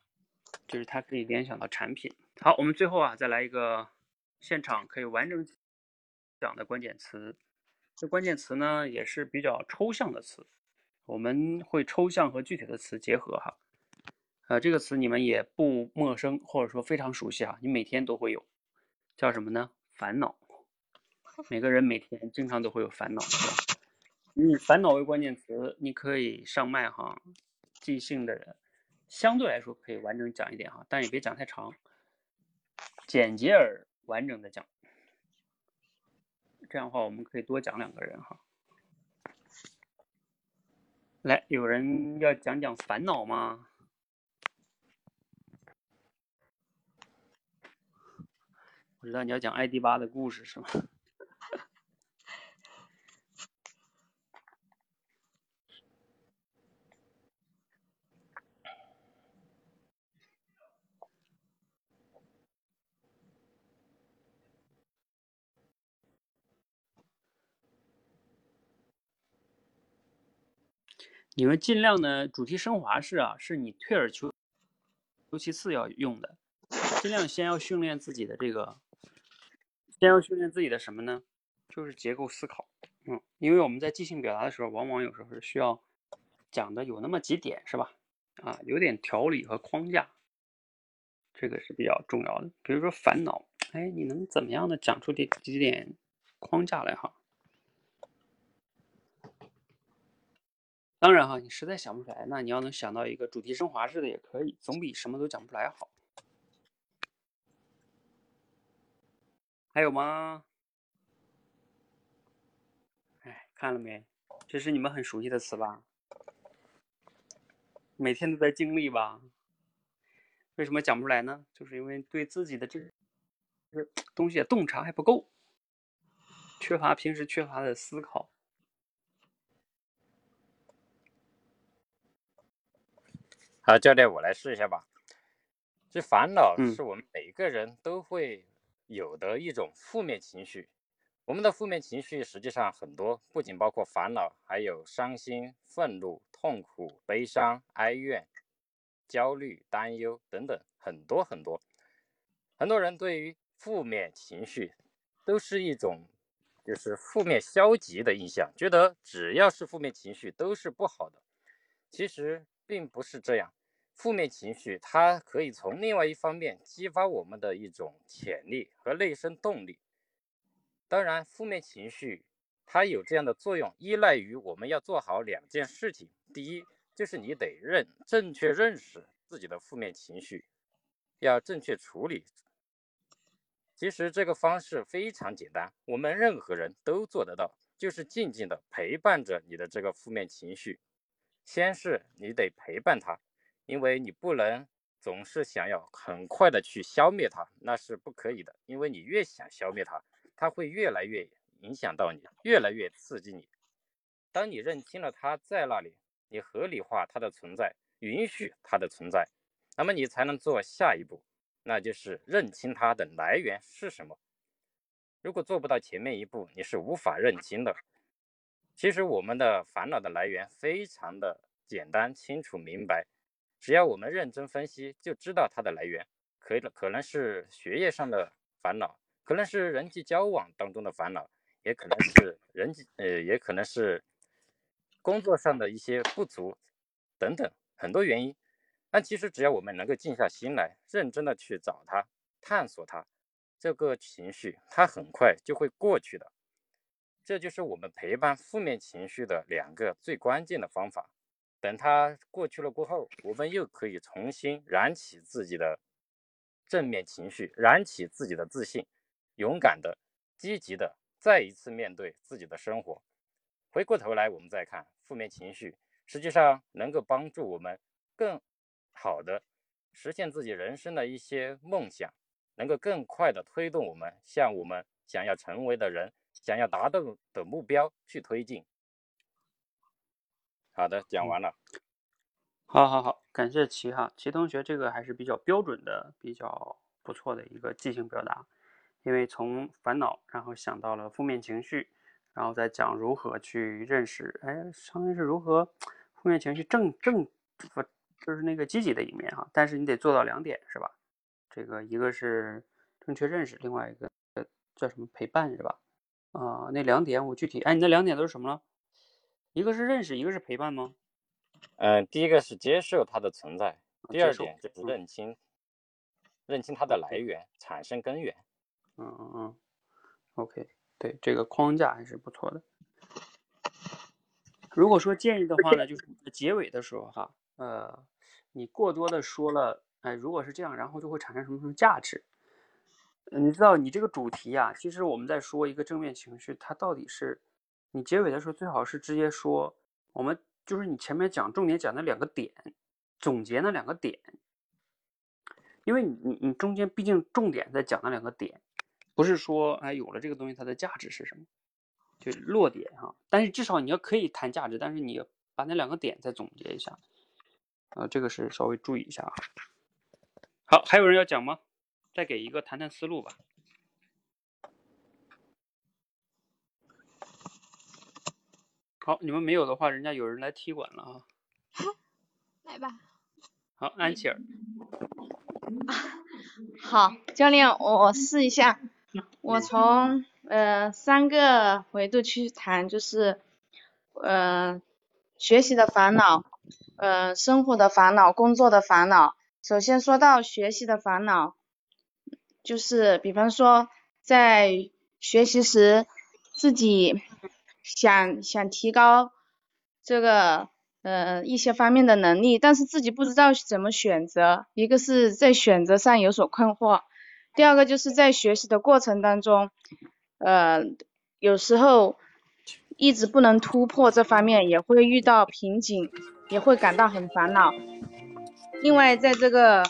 就是它可以联想到产品。好，我们最后啊，再来一个现场可以完整讲的关键词。这关键词呢，也是比较抽象的词，我们会抽象和具体的词结合哈。呃，这个词你们也不陌生，或者说非常熟悉啊，你每天都会有。叫什么呢？烦恼。每个人每天经常都会有烦恼，是吧？以烦恼为关键词，你可以上麦哈。即兴的人相对来说可以完整讲一点哈，但也别讲太长，简洁而完整的讲。这样的话，我们可以多讲两个人哈。来，有人要讲讲烦恼吗？我知道你要讲艾迪巴的故事是吗？你们尽量呢，主题升华式啊，是你退而求求其次要用的，尽量先要训练自己的这个。先要训练自己的什么呢？就是结构思考。嗯，因为我们在即兴表达的时候，往往有时候是需要讲的有那么几点，是吧？啊，有点条理和框架，这个是比较重要的。比如说烦恼，哎，你能怎么样的讲出这几点框架来哈？当然哈，你实在想不出来，那你要能想到一个主题升华式的也可以，总比什么都讲不出来好。还有吗？哎，看了没？这是你们很熟悉的词吧？每天都在经历吧？为什么讲不出来呢？就是因为对自己的这这东西洞察还不够，缺乏平时缺乏的思考。好，教练，我来试一下吧。这烦恼是我们每个人都会。有的一种负面情绪，我们的负面情绪实际上很多，不仅包括烦恼，还有伤心、愤怒、痛苦、悲伤、哀怨、焦虑、担忧等等，很多很多。很多人对于负面情绪都是一种就是负面消极的印象，觉得只要是负面情绪都是不好的。其实并不是这样。负面情绪，它可以从另外一方面激发我们的一种潜力和内生动力。当然，负面情绪它有这样的作用，依赖于我们要做好两件事情。第一，就是你得认正确认识自己的负面情绪，要正确处理。其实这个方式非常简单，我们任何人都做得到，就是静静的陪伴着你的这个负面情绪。先是你得陪伴他。因为你不能总是想要很快的去消灭它，那是不可以的。因为你越想消灭它，它会越来越影响到你，越来越刺激你。当你认清了它在那里，你合理化它的存在，允许它的存在，那么你才能做下一步，那就是认清它的来源是什么。如果做不到前面一步，你是无法认清的。其实我们的烦恼的来源非常的简单、清楚、明白。只要我们认真分析，就知道它的来源。可以可能是学业上的烦恼，可能是人际交往当中的烦恼，也可能是人际呃，也可能是工作上的一些不足等等很多原因。但其实只要我们能够静下心来，认真的去找它、探索它，这个情绪它很快就会过去的。这就是我们陪伴负面情绪的两个最关键的方法。等它过去了过后，我们又可以重新燃起自己的正面情绪，燃起自己的自信，勇敢的、积极的再一次面对自己的生活。回过头来，我们再看负面情绪，实际上能够帮助我们更好的实现自己人生的一些梦想，能够更快的推动我们向我们想要成为的人。想要达到的目标去推进。好的，讲完了。好好好，感谢齐哈，齐同学这个还是比较标准的，比较不错的一个即兴表达。因为从烦恼，然后想到了负面情绪，然后再讲如何去认识，哎，相当于是如何负面情绪正正不就是那个积极的一面哈。但是你得做到两点是吧？这个一个是正确认识，另外一个叫什么陪伴是吧？啊，那两点我具体，哎，你那两点都是什么了？一个是认识，一个是陪伴吗？嗯，第一个是接受它的存在，第二点就是认清，认清它的来源，产生根源。嗯嗯嗯，OK，对，这个框架还是不错的。如果说建议的话呢，就是结尾的时候哈，呃，你过多的说了，哎，如果是这样，然后就会产生什么什么价值？你知道，你这个主题呀，其实我们在说一个正面情绪，它到底是，你结尾的时候最好是直接说，我们就是你前面讲重点讲的两个点，总结那两个点，因为你你你中间毕竟重点在讲那两个点，不是说哎有了这个东西它的价值是什么，就落点哈，但是至少你要可以谈价值，但是你把那两个点再总结一下，啊，这个是稍微注意一下啊。好，还有人要讲吗？再给一个谈谈思路吧。好，你们没有的话，人家有人来踢馆了啊。来吧。好，安琪儿。好，教练，我我试一下。我从呃三个维度去谈，就是呃学习的烦恼，呃生活的烦恼，工作的烦恼。首先说到学习的烦恼。就是比方说，在学习时，自己想想提高这个呃一些方面的能力，但是自己不知道怎么选择，一个是在选择上有所困惑，第二个就是在学习的过程当中，呃有时候一直不能突破这方面，也会遇到瓶颈，也会感到很烦恼。另外在这个。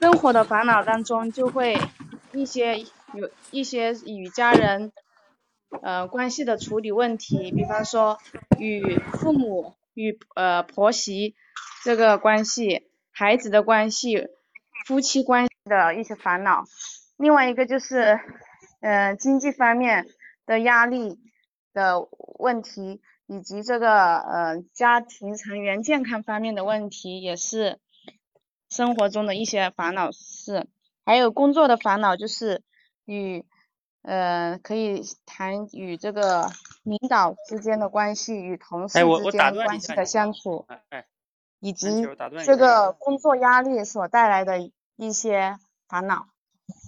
生活的烦恼当中，就会一些有一些与家人呃关系的处理问题，比方说与父母、与呃婆媳这个关系、孩子的关系、夫妻关系的一些烦恼。另外一个就是嗯经济方面的压力的问题，以及这个呃家庭成员健康方面的问题，也是。生活中的一些烦恼事，还有工作的烦恼，就是与呃可以谈与这个领导之间的关系，与同事之间关系的相处，以及这个工作压力所带来的一些烦恼，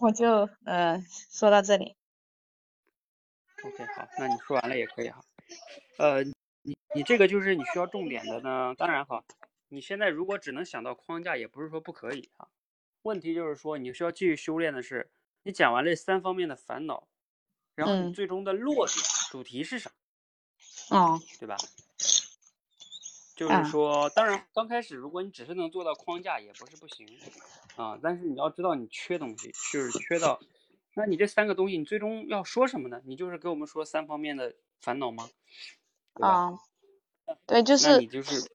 我就呃说到这里。OK，好，那你说完了也可以哈。呃，你你这个就是你需要重点的呢，当然哈。你现在如果只能想到框架，也不是说不可以啊。问题就是说，你需要继续修炼的是，你讲完这三方面的烦恼，然后你最终的落点主题是啥？哦，对吧？就是说，当然刚开始如果你只是能做到框架，也不是不行啊。但是你要知道你缺东西，就是缺到，那你这三个东西，你最终要说什么呢？你就是给我们说三方面的烦恼吗？啊，对，就是。那你就是。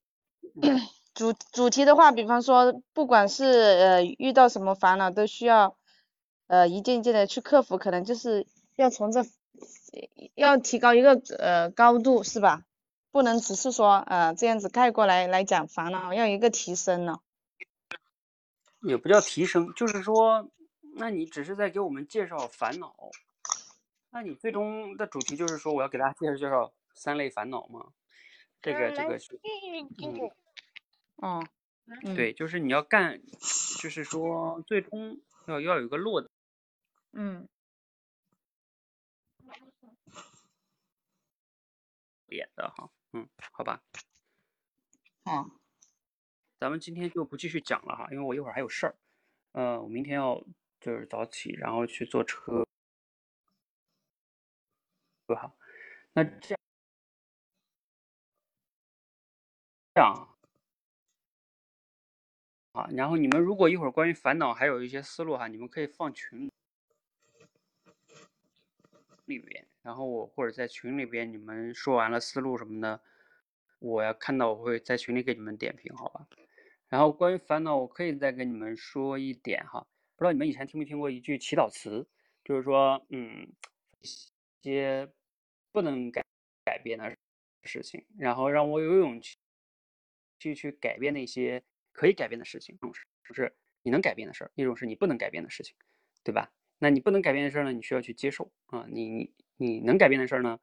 主主题的话，比方说，不管是呃遇到什么烦恼，都需要呃一件一件的去克服，可能就是要从这要提高一个呃高度，是吧？不能只是说呃这样子概过来来讲烦恼，要有一个提升呢。也不叫提升，就是说，那你只是在给我们介绍烦恼，那你最终的主题就是说我要给大家介绍介绍三类烦恼吗？这个这个是，嗯，对，就是你要干，就是说最终要要有一个落的，嗯，演的哈，嗯，好吧，好，咱们今天就不继续讲了哈，因为我一会儿还有事儿，嗯，我明天要就是早起，然后去坐车，好，那这样。这样啊，然后你们如果一会儿关于烦恼还有一些思路哈，你们可以放群里里边，然后我或者在群里边你们说完了思路什么的，我要看到我会在群里给你们点评，好吧？然后关于烦恼，我可以再跟你们说一点哈，不知道你们以前听没听过一句祈祷词，就是说，嗯，一些不能改改变的事情，然后让我有勇气。去去改变那些可以改变的事情，一种是你能改变的事儿，一种是你不能改变的事情，对吧？那你不能改变的事儿呢，你需要去接受啊。你你你能改变的事儿呢，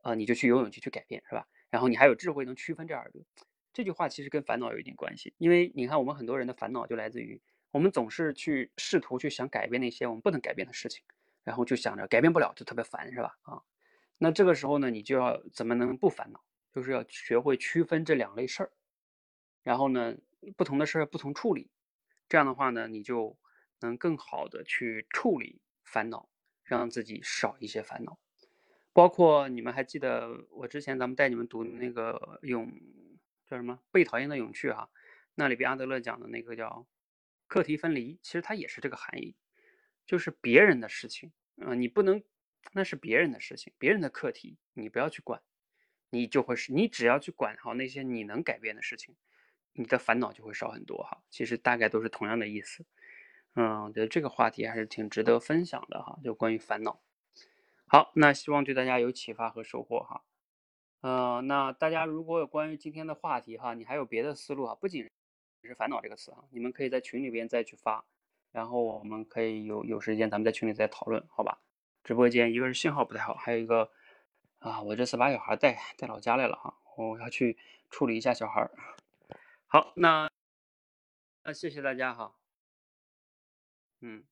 啊，你就去有勇气去改变，是吧？然后你还有智慧能区分这二个。这句话其实跟烦恼有一点关系，因为你看我们很多人的烦恼就来自于我们总是去试图去想改变那些我们不能改变的事情，然后就想着改变不了就特别烦，是吧？啊，那这个时候呢，你就要怎么能不烦恼？就是要学会区分这两类事儿。然后呢，不同的事儿不同处理，这样的话呢，你就能更好的去处理烦恼，让自己少一些烦恼。包括你们还记得我之前咱们带你们读那个永叫什么被讨厌的永去哈，那里边阿德勒讲的那个叫课题分离，其实它也是这个含义，就是别人的事情啊，你不能那是别人的事情，别人的课题你不要去管，你就会是你只要去管好那些你能改变的事情。你的烦恼就会少很多哈，其实大概都是同样的意思。嗯，我觉得这个话题还是挺值得分享的哈，就关于烦恼。好，那希望对大家有启发和收获哈。呃，那大家如果有关于今天的话题哈，你还有别的思路哈，不仅是烦恼这个词哈，你们可以在群里边再去发，然后我们可以有有时间咱们在群里再讨论，好吧？直播间一个是信号不太好，还有一个啊，我这次把小孩带带老家来了哈，我要去处理一下小孩。好，那那谢谢大家哈，嗯。